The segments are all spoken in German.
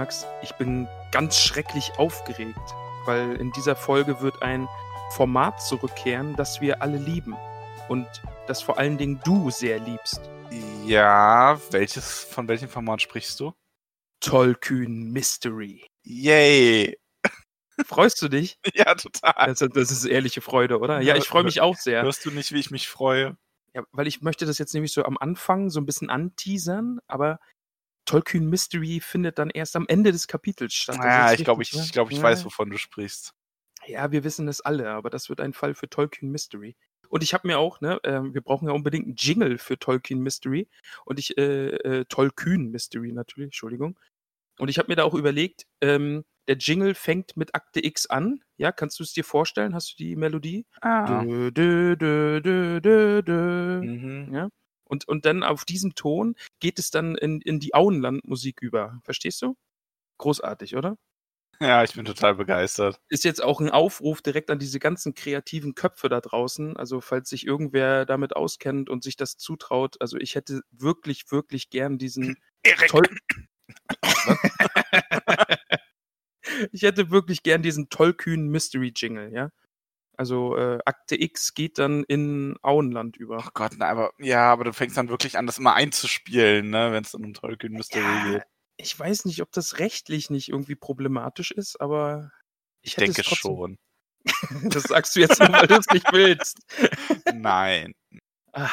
Max, ich bin ganz schrecklich aufgeregt, weil in dieser Folge wird ein Format zurückkehren, das wir alle lieben und das vor allen Dingen du sehr liebst. Ja, welches, von welchem Format sprichst du? Tollkühn Mystery. Yay! Freust du dich? Ja, total. Das, das ist ehrliche Freude, oder? Ja, ich freue mich auch sehr. Hörst du nicht, wie ich mich freue? Ja, weil ich möchte das jetzt nämlich so am Anfang so ein bisschen anteasern, aber Tollkühn Mystery findet dann erst am Ende des Kapitels statt. Ja, ist ich glaube, ich, ne? ich, glaub, ich Ja. weiß, wovon du sprichst. Ja, wir wissen es alle, aber das wird ein Fall für Tolkien Mystery. Und ich habe mir auch, ne, ähm, wir brauchen ja unbedingt einen Jingle für Tolkien Mystery und ich, äh, äh, Tolkien Mystery natürlich, Entschuldigung. Und ich habe mir da auch überlegt, ähm, der Jingle fängt mit Akte X an. Ja, kannst du es dir vorstellen? Hast du die Melodie? Ah. Dö, dö, dö, dö, dö, dö. Mhm. Ja. Und, und dann auf diesem Ton geht es dann in, in die Auenlandmusik über. Verstehst du? Großartig, oder? Ja, ich bin total begeistert. ist jetzt auch ein Aufruf direkt an diese ganzen kreativen Köpfe da draußen. Also falls sich irgendwer damit auskennt und sich das zutraut, also ich hätte wirklich, wirklich gern diesen toll ich hätte wirklich gern diesen tollkühnen Mystery Jingle, ja. Also äh, Akte X geht dann in Auenland über. Oh Gott, na, aber ja, aber du fängst dann wirklich an, das immer einzuspielen, ne, wenn es dann um Tolkien Mystery Ja, geht. ich weiß nicht, ob das rechtlich nicht irgendwie problematisch ist, aber Ich es denke schon. Das sagst du jetzt nur, weil du es nicht willst. Nein. Ah.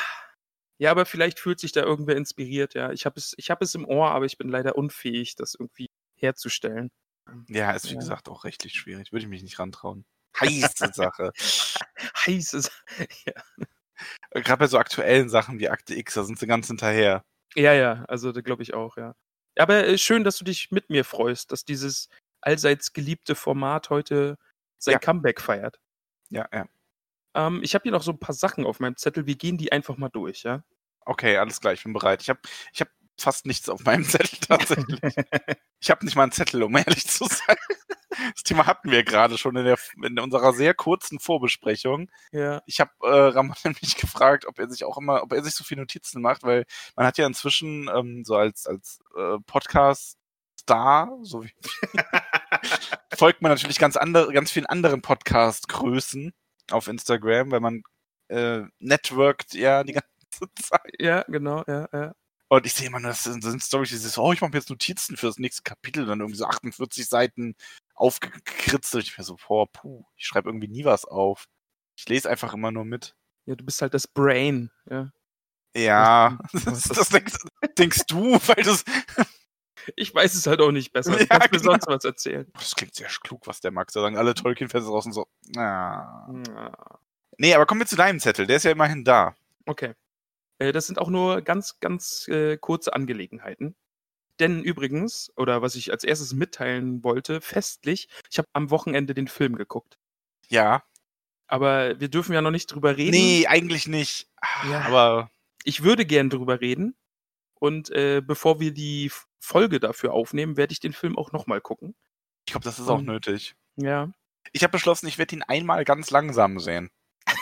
Ja, aber vielleicht fühlt sich da irgendwer inspiriert, ja. Ich habe es, ich habe es im Ohr, aber ich bin leider unfähig, das irgendwie herzustellen. Ja, ist wie Ja. gesagt auch rechtlich schwierig. Würde ich mich nicht rantrauen. Heiße Sache. Heißes. Ja. Gerade bei so aktuellen Sachen wie Akte X, da sind sie ganz hinterher. ja, ja, also da glaube ich auch, ja. Aber äh, schön, dass du dich mit mir freust, dass dieses allseits geliebte Format heute sein Ja. Comeback feiert. Ja, ja. Ähm, ich habe hier noch so ein paar Sachen auf meinem Zettel. Wir gehen die einfach mal durch, ja. Okay, alles klar, ich bin bereit. Ich habe ich hab fast nichts auf meinem Zettel tatsächlich. ich habe nicht mal einen Zettel, um ehrlich zu sein. Das Thema hatten wir gerade schon in, der, in unserer sehr kurzen Vorbesprechung. ja. Ich habe äh, Ramon nämlich gefragt, ob er sich auch immer, ob er sich so viele Notizen macht, weil man hat ja inzwischen ähm, so als, als äh, Podcast-Star, so wie folgt man natürlich ganz andere, ganz vielen anderen Podcast-Größen auf Instagram, weil man äh, networkt ja die ganze Zeit. Ja, genau, ja, ja. Und ich sehe immer nur, das sind, das sind Storys, dieses, oh, ich mache mir jetzt Notizen für das nächste Kapitel, dann irgendwie so 48 Seiten aufgekritzelt. Ich mir so, boah, puh, ich schreibe irgendwie nie was auf. Ich lese einfach immer nur mit. Ja, du bist halt das Brain, ja. Ja, das, das denkst, denkst du, weil das, Ich weiß es halt auch nicht besser. Du Ja, mir genau. sonst was erzählen. das klingt sehr klug, was der Max da sagen. Alle Tolkien-Fans draußen so, na. Ja. Nee, aber kommen wir zu deinem Zettel, der ist ja immerhin da. Okay. Äh, das sind auch nur ganz, ganz äh, kurze Angelegenheiten. Denn übrigens, oder was ich als erstes mitteilen wollte, festlich, ich habe am Wochenende den Film geguckt. Ja. Aber wir dürfen ja noch nicht drüber reden. Nee, eigentlich nicht. Ja. Aber Ich würde gern drüber reden. Und äh, bevor wir die Folge dafür aufnehmen, werde ich den Film auch nochmal gucken. ich glaube, das ist auch Ähm. nötig. Ja. Ich habe beschlossen, ich werde ihn einmal ganz langsam sehen.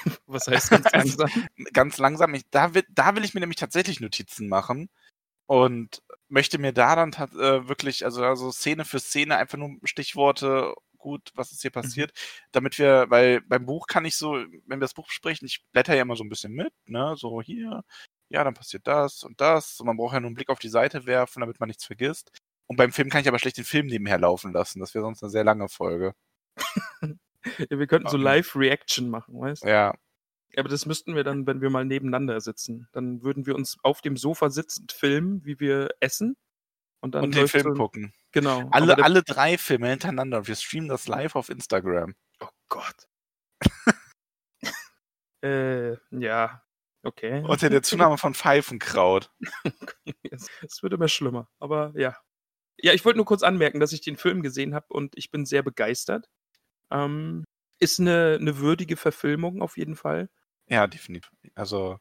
Was heißt ganz langsam? ganz langsam. Ich, da, will, da will ich mir nämlich tatsächlich Notizen machen und möchte mir da dann äh, wirklich, also, also Szene für Szene einfach nur Stichworte, gut, was ist hier passiert, damit wir, weil beim Buch kann ich so, wenn wir das Buch besprechen, ich blätter ja immer so ein bisschen mit, ne, so hier, ja, dann passiert das und das und man braucht ja nur einen Blick auf die Seite werfen, damit man nichts vergisst. Und beim Film kann ich aber schlecht den Film nebenher laufen lassen. Das wäre sonst eine sehr lange Folge. Ja, wir könnten so. Live-Reaction machen, weißt du? Ja. Aber das müssten wir dann, wenn wir mal nebeneinander sitzen. Dann würden wir uns auf dem Sofa sitzend filmen, wie wir essen. Und dann Und den Film so, gucken. Genau. Alle, alle drei Filme hintereinander und wir streamen das live auf Instagram. Oh Gott. äh, ja. Okay. Unter der Zunahme von Pfeifenkraut. Es wird immer schlimmer, aber ja. Ja, ich wollte nur kurz anmerken, dass ich den Film gesehen habe und ich bin sehr begeistert. Ähm, ist eine, eine würdige Verfilmung auf jeden Fall. Ja, definitiv. Also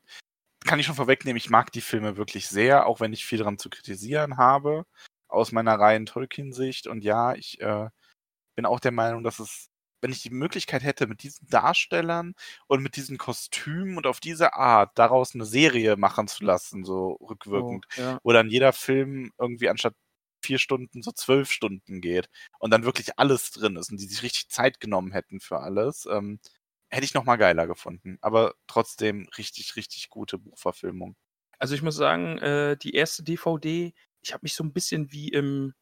kann ich schon vorwegnehmen, ich mag die Filme wirklich sehr, auch wenn ich viel daran zu kritisieren habe, aus meiner reinen Tolkien-Sicht. Und ja, ich äh, bin auch der Meinung, dass es, wenn ich die Möglichkeit hätte, mit diesen Darstellern und mit diesen Kostümen und auf diese Art daraus eine Serie machen zu lassen, so rückwirkend, Oh, ja. wo dann jeder Film irgendwie anstatt vier Stunden so zwölf Stunden geht und dann wirklich alles drin ist und die sich richtig Zeit genommen hätten für alles, ähm, hätte ich noch mal geiler gefunden. Aber trotzdem richtig, richtig gute Buchverfilmung. Also ich muss sagen, äh, die erste DVD, ich habe mich so ein bisschen wie im,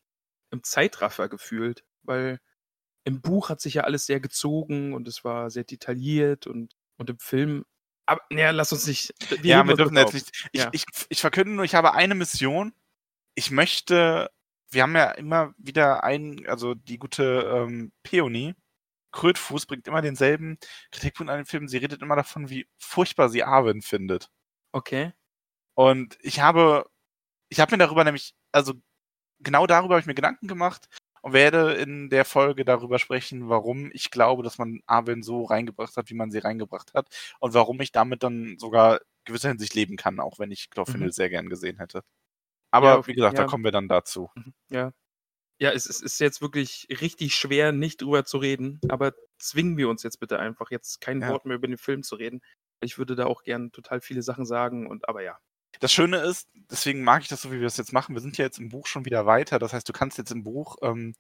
im Zeitraffer gefühlt, weil im Buch hat sich ja alles sehr gezogen und es war sehr detailliert und, und im Film. Aber naja, lass uns nicht. ja, heben wir dürfen jetzt nicht. Ich, Ja. ich, ich verkünde nur, ich habe eine Mission. Ich möchte, wir haben ja immer wieder einen, also die gute ähm, Peony, Krötfuß bringt immer denselben Kritikpunkt an den Film. Sie redet immer davon, wie furchtbar sie Arwen findet. Okay. Und ich habe, ich habe mir darüber nämlich, also genau darüber habe ich mir Gedanken gemacht und werde in der Folge darüber sprechen, warum ich glaube, dass man Arwen so reingebracht hat, wie man sie reingebracht hat und warum ich damit dann sogar gewisser Hinsicht leben kann, auch wenn ich Glorfindel Mhm. sehr gern gesehen hätte. Aber Ja, auf- wie gesagt, ja. da kommen wir dann dazu. Ja. Ja, es, es ist jetzt wirklich richtig schwer, nicht drüber zu reden, aber zwingen wir uns jetzt bitte einfach, jetzt kein Ja. Wort mehr über den Film zu reden. Ich würde da auch gern total viele Sachen sagen und aber ja. Das Schöne ist, deswegen mag ich das so, wie wir es jetzt machen. Wir sind ja jetzt im Buch schon wieder weiter. Das heißt, du kannst jetzt im Buch, ähm,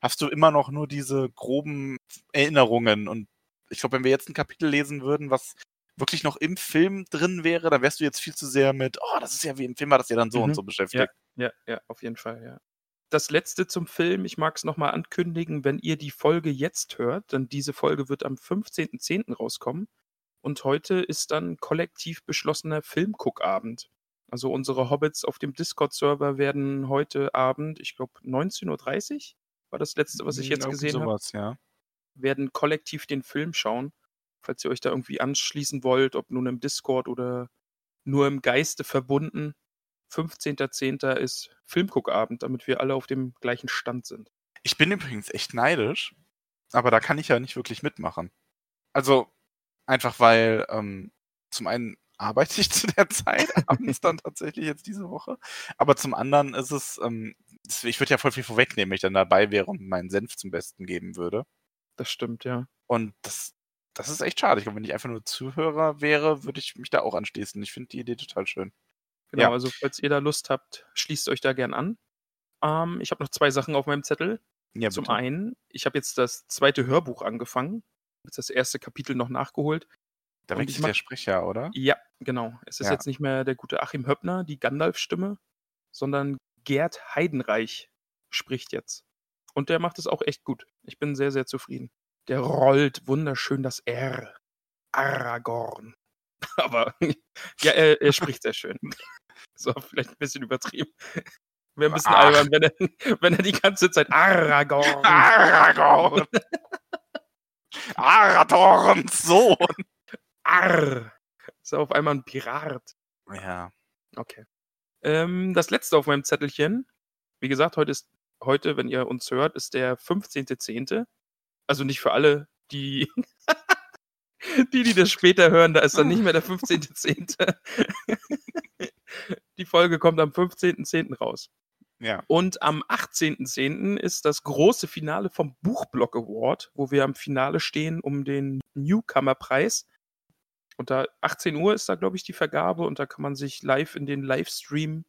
hast du immer noch nur diese groben Erinnerungen. Und ich glaube, wenn wir jetzt ein Kapitel lesen würden, was wirklich noch im Film drin wäre, dann wärst du jetzt viel zu sehr mit, oh, das ist ja wie im Film, war das ja dann so Mhm. und so beschäftigt. Ja, ja, auf jeden Fall, ja. Das letzte zum Film, ich mag es nochmal ankündigen, wenn ihr die Folge jetzt hört, denn diese Folge wird am 15.10. rauskommen. Und heute ist dann kollektiv beschlossener Filmguckabend. Also unsere Hobbits auf dem Discord-Server werden heute Abend, ich glaube 19.30 Uhr, war das letzte, was ich jetzt Irgendwie gesehen habe, sowas, ja. werden kollektiv den Film schauen. Falls ihr euch da irgendwie anschließen wollt, ob nun im Discord oder nur im Geiste verbunden. 15.10. ist Filmguckabend, damit wir alle auf dem gleichen Stand sind. Ich bin übrigens echt neidisch, aber da kann ich ja nicht wirklich mitmachen. Also einfach weil ähm, zum einen arbeite ich zu der Zeit abends dann tatsächlich jetzt diese Woche, aber zum anderen ist es, ähm, ich würde ja voll viel vorwegnehmen, wenn ich dann dabei wäre und meinen Senf zum Besten geben würde. Das stimmt, ja. Und das, das ist echt schade. Ich glaube, wenn ich einfach nur Zuhörer wäre, würde ich mich da auch anschließen. Ich finde die Idee total schön. Genau, Ja. also falls ihr da Lust habt, schließt euch da gern an. Ähm, ich habe noch zwei Sachen auf meinem Zettel. Ja, Zum bitte. einen, ich habe jetzt das zweite Hörbuch angefangen. Jetzt das erste Kapitel noch nachgeholt. Da wechselt der Sprecher, oder? Ja, genau. Es ist Ja. jetzt nicht mehr der gute Achim Höppner, die Gandalf-Stimme, sondern Gerd Heidenreich spricht jetzt. Und der macht es auch echt gut. Ich bin sehr, sehr zufrieden. Der rollt wunderschön das R. Aragorn. Aber ja, er, er spricht sehr schön. So, vielleicht ein bisschen übertrieben. Wäre ein bisschen Ach. albern, wenn er, wenn er die ganze Zeit Aragorn. Aragorn! Aragorns Sohn! Arr. Ist er auf einmal ein Pirat. Ja. Okay. Ähm, das letzte auf meinem Zettelchen. Wie gesagt, heute ist, heute, wenn ihr uns hört, ist der 15.10. Also nicht für alle, die, die, die das später hören, da ist dann nicht mehr der 15.10. die Folge kommt am 15.10. raus. Ja. Und am 18.10. ist das große Finale vom Buchblock Award, wo wir am Finale stehen um den Newcomer-Preis. Und da 18 Uhr ist da, glaube ich, die Vergabe und da kann man sich live in den Livestream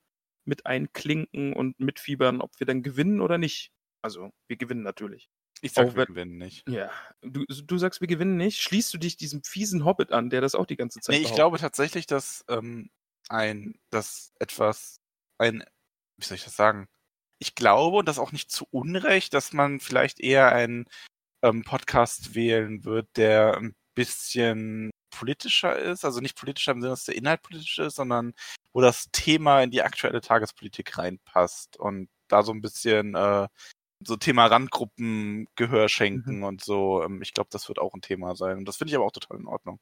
mit einklinken und mitfiebern, ob wir dann gewinnen oder nicht. Also, wir gewinnen natürlich. Ich sag, Auch wir gewinnen nicht. Ja. Du, du sagst, wir gewinnen nicht. Schließt du dich diesem fiesen Hobbit an, der das auch die ganze Zeit Nee, ich behauptet? glaube tatsächlich, dass ähm, ein, dass etwas, ein, wie soll ich das sagen? Ich glaube, und das auch nicht zu Unrecht, dass man vielleicht eher einen ähm, Podcast wählen wird, der ein bisschen politischer ist, also nicht politischer im Sinne, dass der Inhalt politisch ist, sondern wo das Thema in die aktuelle Tagespolitik reinpasst und da so ein bisschen äh, so Thema Randgruppen Gehör schenken Mhm. und so. Ähm, ich glaube, das wird auch ein Thema sein. Und das finde ich aber auch total in Ordnung.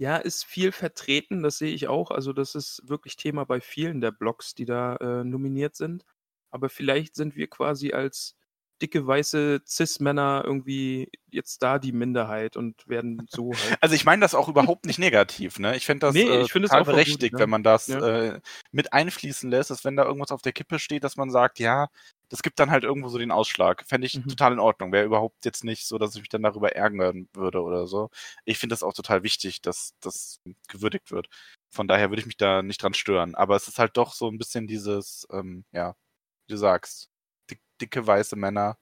Ja, ist viel vertreten, das sehe ich auch. Also das ist wirklich Thema bei vielen der Blogs, die da äh, nominiert sind. Aber vielleicht sind wir quasi als dicke weiße Cis-Männer irgendwie jetzt da die Minderheit und werden so halt. Also ich meine das auch überhaupt nicht negativ, ne? Ich finde das Nee, äh, ich finde es total auch voll gut, berechtigt, ja. wenn man das Ja. äh, mit einfließen lässt, dass wenn da irgendwas auf der Kippe steht, dass man sagt, ja, das gibt dann halt irgendwo so den Ausschlag. Fände ich Mhm. total in Ordnung. Wäre überhaupt jetzt nicht so, dass ich mich dann darüber ärgern würde oder so. Ich finde das auch total wichtig, dass das gewürdigt wird. Von daher würde ich mich da nicht dran stören. Aber es ist halt doch so ein bisschen dieses, ähm, ja, wie du sagst, dick, dicke weiße Männer.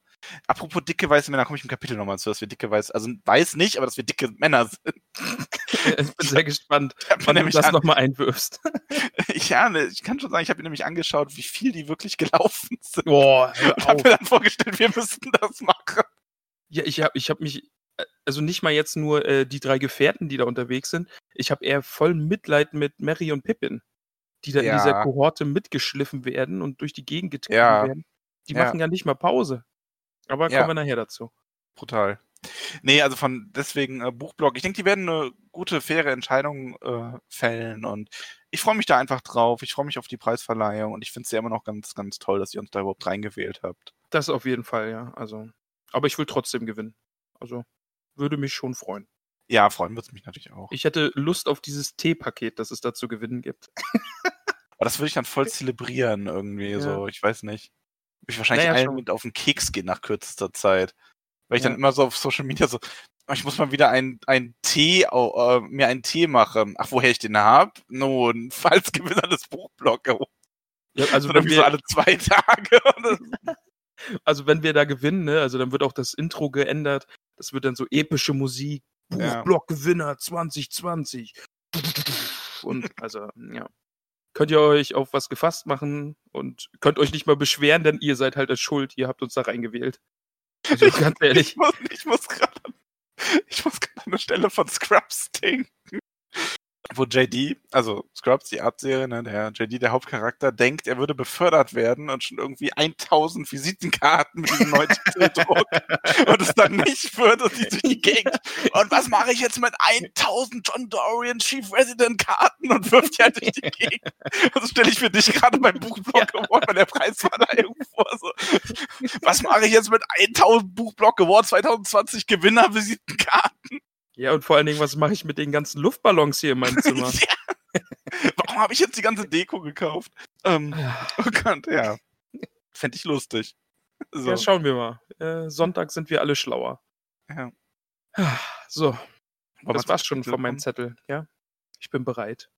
Apropos dicke weiße Männer, komme ich im Kapitel nochmal zu, dass wir dicke weiße, also weiß nicht, aber dass wir dicke Männer sind. ich bin sehr gespannt, Ich wann du nämlich das nochmal einwirfst. Ja, ne, ich kann schon sagen, ich habe mir nämlich angeschaut, wie viel die wirklich gelaufen sind. Boah, Und habe mir dann vorgestellt, wir müssten das machen. Ja, ich habe ich hab mich, äh, also nicht mal jetzt nur äh, die drei Gefährten, die da unterwegs sind, ich habe eher voll Mitleid mit Mary und Pippin, die da in dieser Ja. Kohorte mitgeschliffen werden und durch die Gegend getrieben Ja. werden. Die Ja. machen ja nicht mal Pause. Aber Ja. kommen wir nachher dazu. Brutal. Nee, also von deswegen äh, Buchblog. Ich denke, die werden eine gute, faire Entscheidung äh, fällen und ich freue mich da einfach drauf. Ich freue mich auf die Preisverleihung und ich finde es ja immer noch ganz, ganz toll, dass ihr uns da überhaupt reingewählt habt. Das auf jeden Fall, ja. Also, aber ich will trotzdem gewinnen. Also, würde mich schon freuen. Ja, freuen wird es mich natürlich auch. Ich hätte Lust auf dieses Teepaket, das es da zu gewinnen gibt. Aber das würde ich dann voll zelebrieren irgendwie Ja. so. Ich weiß nicht. Würde ich wahrscheinlich Naja, allen schon. mit auf den Keks gehen nach kürzester Zeit. Weil ich Ja. dann immer so auf Social Media so, "Oh, ich muss mal wieder einen einen Tee, äh, mir einen Tee machen. Ach, woher ich den hab? Nun, falls Gewinner des Buchblocks. Ja, also, so wenn irgendwie so wir, alle zwei Tage. also wenn wir da gewinnen, ne, also dann wird auch das Intro geändert. Das wird dann so epische Musik. Ja. Buchblock-Gewinner 2020. Und also, ja. Könnt ihr euch auf was gefasst machen und könnt euch nicht mal beschweren, denn ihr seid halt als schuld. Ihr habt uns da reingewählt. Also ganz ehrlich. Ich muss, ich muss gerade ich muss gerade an der Stelle von Scrubs denken. Wo JD, also Scrubs, die Art-Serie, ne, der JD, der Hauptcharakter, denkt, er würde befördert werden und schon irgendwie 1000 Visitenkarten mit diesem neuen Titel druckt und es dann nicht wird und die durch die Gegend. Und was mache ich jetzt mit 1000 John Dorian Chief Resident Karten und wirft die halt durch die Gegend? Also stelle ich für dich gerade beim Buchblock Award bei der Preisverleihung vor. So. Was mache ich jetzt mit 1000 Buchblock Award 2020 Gewinner Visitenkarten? Ja, und vor allen Dingen, was mache ich mit den ganzen Luftballons hier in meinem Zimmer? Ja. Warum habe ich jetzt die ganze Deko gekauft? Ähm, oh Gott, ja. Fände ich lustig. So. Ja, schauen wir mal. Äh, Sonntag sind wir alle schlauer. Ja. So, Wollen wir das war's schon von meinem? Zettel. Ja, ich bin bereit.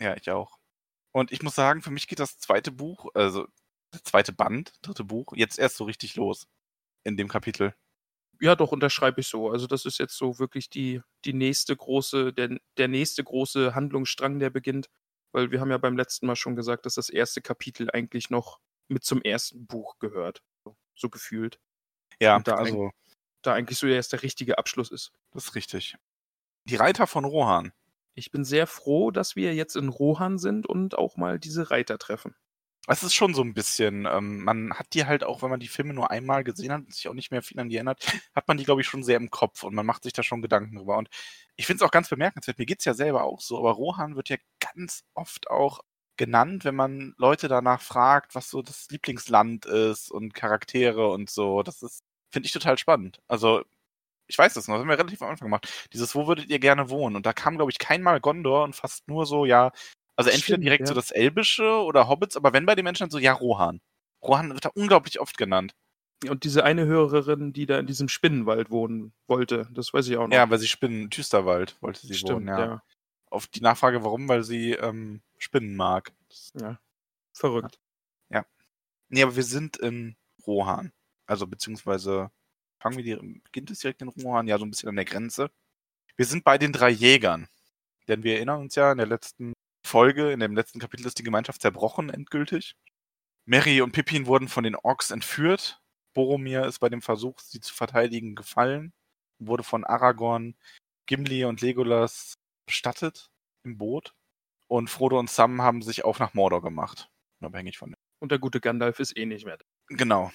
Ja, ich auch. Und ich muss sagen, für mich geht das zweite Buch, also das zweite Band, dritte Buch, jetzt erst so richtig los. In dem Kapitel. Ja, doch, unterschreibe ich so. Also, das ist jetzt so wirklich die, die nächste große, der, der nächste große Handlungsstrang, der beginnt. Weil wir haben ja beim letzten Mal schon gesagt, dass das erste Kapitel eigentlich noch mit zum ersten Buch gehört. So, so gefühlt. Ja, Und da also, Da eigentlich so erst der richtige Abschluss ist. das ist richtig. Die Reiter von Rohan. Ich bin sehr froh, dass wir jetzt in Rohan sind und auch mal diese Reiter treffen. Es ist schon so ein bisschen, ähm, man hat die halt auch, wenn man die Filme nur einmal gesehen hat und sich auch nicht mehr viel an die erinnert, hat man die, glaube ich, schon sehr im Kopf und man macht sich da schon Gedanken drüber. Und ich finde es auch ganz bemerkenswert, mir geht's ja selber auch so, aber Rohan wird ja ganz oft auch genannt, wenn man Leute danach fragt, was so das Lieblingsland ist und Charaktere und so. Das ist, finde ich total spannend. Also, ich weiß das noch, das haben wir relativ am Anfang gemacht. Dieses, wo würdet ihr gerne wohnen? Und da kam, glaube ich, kein Mal Gondor und fast nur so, ja, also entweder stimmt, direkt ja. so das Elbische oder Hobbits, aber wenn bei den Menschen so, ja, Rohan. Rohan wird da unglaublich oft genannt. Und diese eine Hörerin, die da in diesem Spinnenwald wohnen wollte, das weiß ich auch noch. Ja, weil sie Spinnen, Düsterwald wollte sie Stimmt, wohnen, ja. ja. Auf die Nachfrage, warum, weil sie ähm, Spinnen mag. ja. Verrückt. Nee, aber wir sind in Rohan. Also beziehungsweise fangen wir die, beginnt es direkt in Rohan? Ja, so ein bisschen an der Grenze. Wir sind bei den drei Jägern. Denn wir erinnern uns ja, in der letzten Folge, in dem letzten Kapitel ist die Gemeinschaft zerbrochen, endgültig. Mary und Pippin wurden von den Orks entführt. Boromir ist bei dem Versuch, sie zu verteidigen, gefallen. Wurde von Aragorn, Gimli und Legolas bestattet im Boot. Und Frodo und Sam haben sich auch nach Mordor gemacht. Unabhängig von dem. Und der gute Gandalf ist eh nicht mehr da. Genau.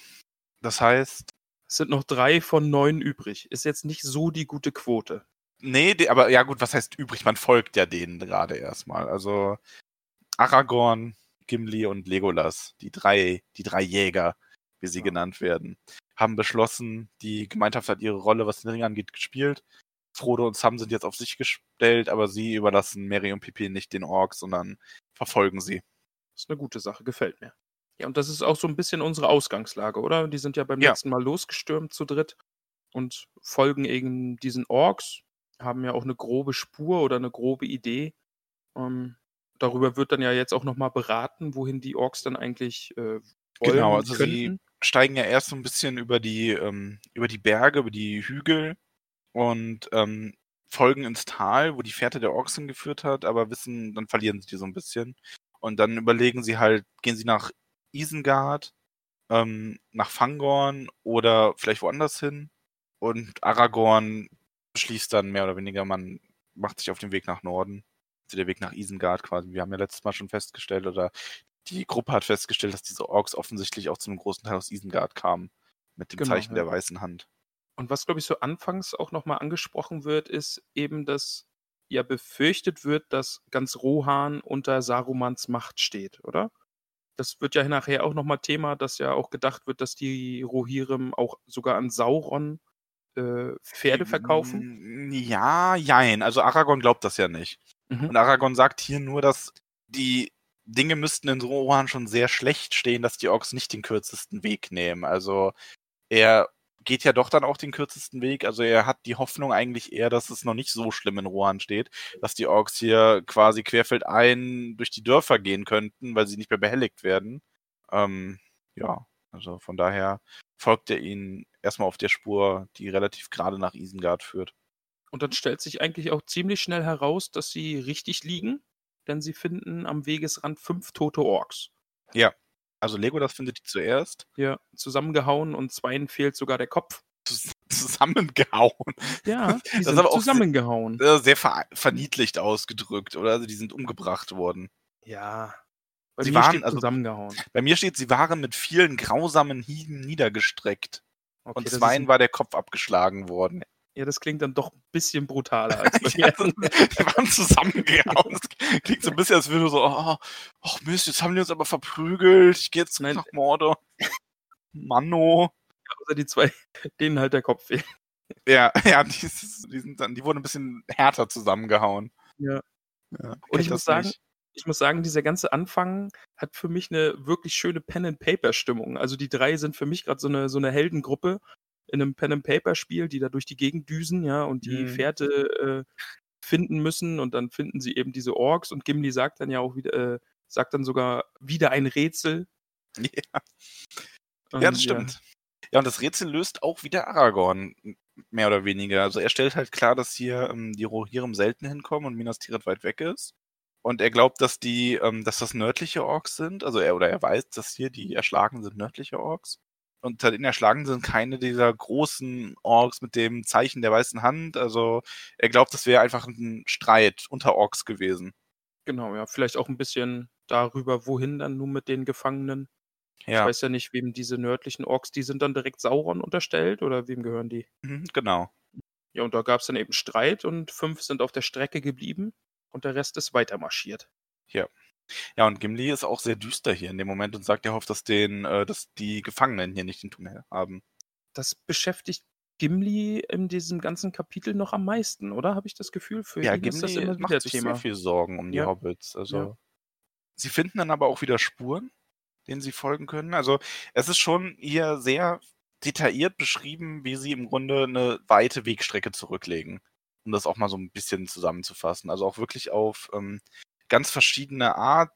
Das heißt, Es sind noch drei von neun übrig. Ist jetzt nicht so die gute Quote. Nee, die, aber ja gut, was heißt übrig? Man folgt ja denen gerade erstmal. Also Aragorn, Gimli und Legolas, die drei, die drei Jäger, wie sie Ja. genannt werden, haben beschlossen, die Gemeinschaft hat ihre Rolle, was den Ring angeht, gespielt. Frodo und Sam sind jetzt auf sich gestellt, aber sie überlassen Mary und Pippin nicht den Orks, sondern verfolgen sie. ist eine gute Sache, gefällt mir. Ja, und das ist auch so ein bisschen unsere Ausgangslage, oder? Die sind ja beim Ja. letzten Mal losgestürmt zu dritt und folgen eben diesen Orks, haben ja auch eine grobe Spur oder eine grobe Idee. Ähm, darüber wird dann ja jetzt auch nochmal beraten, wohin die Orks dann eigentlich äh, wollen Genau, also sie steigen ja erst so ein bisschen über die, ähm, über die Berge, über die Hügel und ähm, folgen ins Tal, wo die Fährte der Orks hingeführt hat, aber wissen, dann verlieren sie die so ein bisschen. Und dann überlegen sie halt, gehen sie nach Isengard, ähm, nach Fangorn oder vielleicht woanders hin. Und Aragorn beschließt dann mehr oder weniger, man macht sich auf den Weg nach Norden. Also der Weg nach Isengard quasi. Wir haben ja letztes Mal schon festgestellt, oder die Gruppe hat festgestellt, dass diese Orks offensichtlich auch zu einem großen Teil aus Isengard kamen. Mit dem Genau, Zeichen ja. der weißen Hand. Und was, glaube ich, so anfangs auch nochmal angesprochen wird, ist eben, dass ja befürchtet wird, dass ganz Rohan unter Sarumans Macht steht, oder? Das wird ja nachher auch nochmal Thema, dass ja auch gedacht wird, dass die Rohirrim auch sogar an Sauron äh, Pferde verkaufen. Mm, Ja, jein. Also Aragorn glaubt das ja nicht. Mhm. Und Aragorn sagt hier nur, dass die Dinge müssten in Rohan schon sehr schlecht stehen, dass die Orks nicht den kürzesten Weg nehmen. Also er geht ja doch dann auch den kürzesten Weg. Also er hat die Hoffnung eigentlich eher, dass es noch nicht so schlimm in Rohan steht, dass die Orks hier quasi querfeldein durch die Dörfer gehen könnten, weil sie nicht mehr behelligt werden. Ähm, ja, also von daher folgt er ihnen erstmal auf der Spur, die relativ gerade nach Isengard führt. Und dann stellt sich eigentlich auch ziemlich schnell heraus, dass sie richtig liegen, denn sie finden am Wegesrand fünf tote Orks. Also Legolas findet die zuerst Ja, zusammengehauen und zweien fehlt sogar der Kopf. zus- zusammengehauen. Ja, die ist sind aber auch sehr- zusammengehauen. Sehr ver verniedlicht ausgedrückt, oder? Also die sind umgebracht worden. Ja. Bei Sie mir waren steht also- zusammengehauen. Bei mir steht, sie waren mit vielen grausamen Hieben niedergestreckt. Okay, und zweien ein- war der Kopf abgeschlagen worden. Ja, das klingt dann doch ein bisschen brutaler als bei Ja, mir. die waren zusammengehauen. Das klingt so ein bisschen, als würde so, oh, oh Mist, jetzt haben die uns aber verprügelt. Ich gehe jetzt Nein. nach Mordor. Manno. Außer die zwei, denen halt der Kopf fehlt. Ja, ja, die, die, sind dann, die wurden ein bisschen härter zusammengehauen. Ja. ja Und ich muss das sagen, nicht. Ich muss sagen, dieser ganze Anfang hat für mich eine wirklich schöne Pen-and-Paper-Stimmung. Also die drei sind für mich gerade so eine, so eine Heldengruppe in einem Pen-and-Paper-Spiel, die da durch die Gegend düsen, ja, und die Mhm. Fährte äh, finden müssen und dann finden sie eben diese Orks und Gimli sagt dann ja auch wieder, äh, sagt dann sogar wieder ein Rätsel. Ja. Und, Ja, das stimmt. Ja. und das Rätsel löst auch wieder Aragorn, mehr oder weniger. Also er stellt halt klar, dass hier ähm, die Rohirrim selten hinkommen und Minas Tirith weit weg ist. Und er glaubt, dass die, ähm, dass das nördliche Orks sind. Also er oder er weiß, dass hier die Erschlagenen sind nördliche Orks. Und unter den Erschlagenen sind keine dieser großen Orks mit dem Zeichen der weißen Hand. Also er glaubt, das wäre einfach ein Streit unter Orks gewesen. Genau, ja. Vielleicht auch ein bisschen darüber, wohin dann nun mit den Gefangenen. Ja, Ich weiß ja nicht, wem diese nördlichen Orks, die sind dann direkt Sauron unterstellt oder wem gehören die? mhm, genau. Ja, und da gab es dann eben Streit und fünf sind auf der Strecke geblieben und der Rest ist weiter marschiert. Ja, und Gimli ist auch sehr düster hier in dem Moment und sagt, er hofft, dass, den, äh, dass die Gefangenen hier nicht den Tunnel haben. Das beschäftigt Gimli in diesem ganzen Kapitel noch am meisten, oder? Habe ich das Gefühl? Für ja, ihn ist das Gimli immer macht sich Thema. sehr viel Sorgen um die Ja. Hobbits. Also Ja. sie finden dann aber auch wieder Spuren, denen sie folgen können. Also es ist schon hier sehr detailliert beschrieben, wie sie im Grunde eine weite Wegstrecke zurücklegen. Um das auch mal so ein bisschen zusammenzufassen. Also auch wirklich auf ähm, ganz verschiedene Art.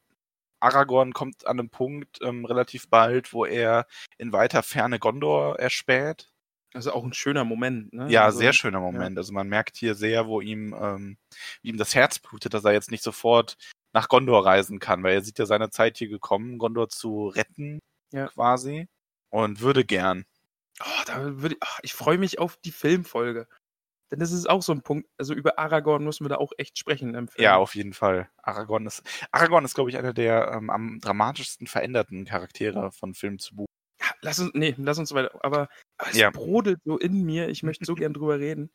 Aragorn kommt an einem Punkt ähm, relativ bald, wo er in weiter Ferne Gondor erspäht. Also auch ein schöner Moment, ne? Ja, also, sehr schöner Moment. Also man merkt hier sehr, wo ihm, ähm, wie ihm das Herz blutet, dass er jetzt nicht sofort nach Gondor reisen kann, weil er sieht ja seine Zeit hier gekommen, Gondor zu retten, Ja. quasi, und würde gern. Oh, da würde ich, ach, ich freue mich auf die Filmfolge. Denn das ist auch so ein Punkt, also über Aragorn müssen wir da auch echt sprechen im Film. Ja, auf jeden Fall. Aragorn ist, Aragorn ist, glaube ich, einer der ähm, am dramatischsten veränderten Charaktere von Film zu Buch. Ja, lass uns, nee, lass uns weiter. Aber, aber es Ja. brodelt so in mir. Ich möchte so gern drüber reden.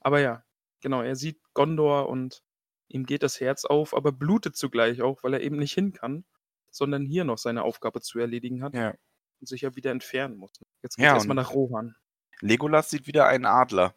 Aber ja, genau, er sieht Gondor und ihm geht das Herz auf, aber blutet zugleich auch, weil er eben nicht hin kann, sondern hier noch seine Aufgabe zu erledigen hat Ja. und sich ja wieder entfernen muss. Jetzt geht Ja, erstmal nach Rohan. Legolas sieht wieder einen Adler.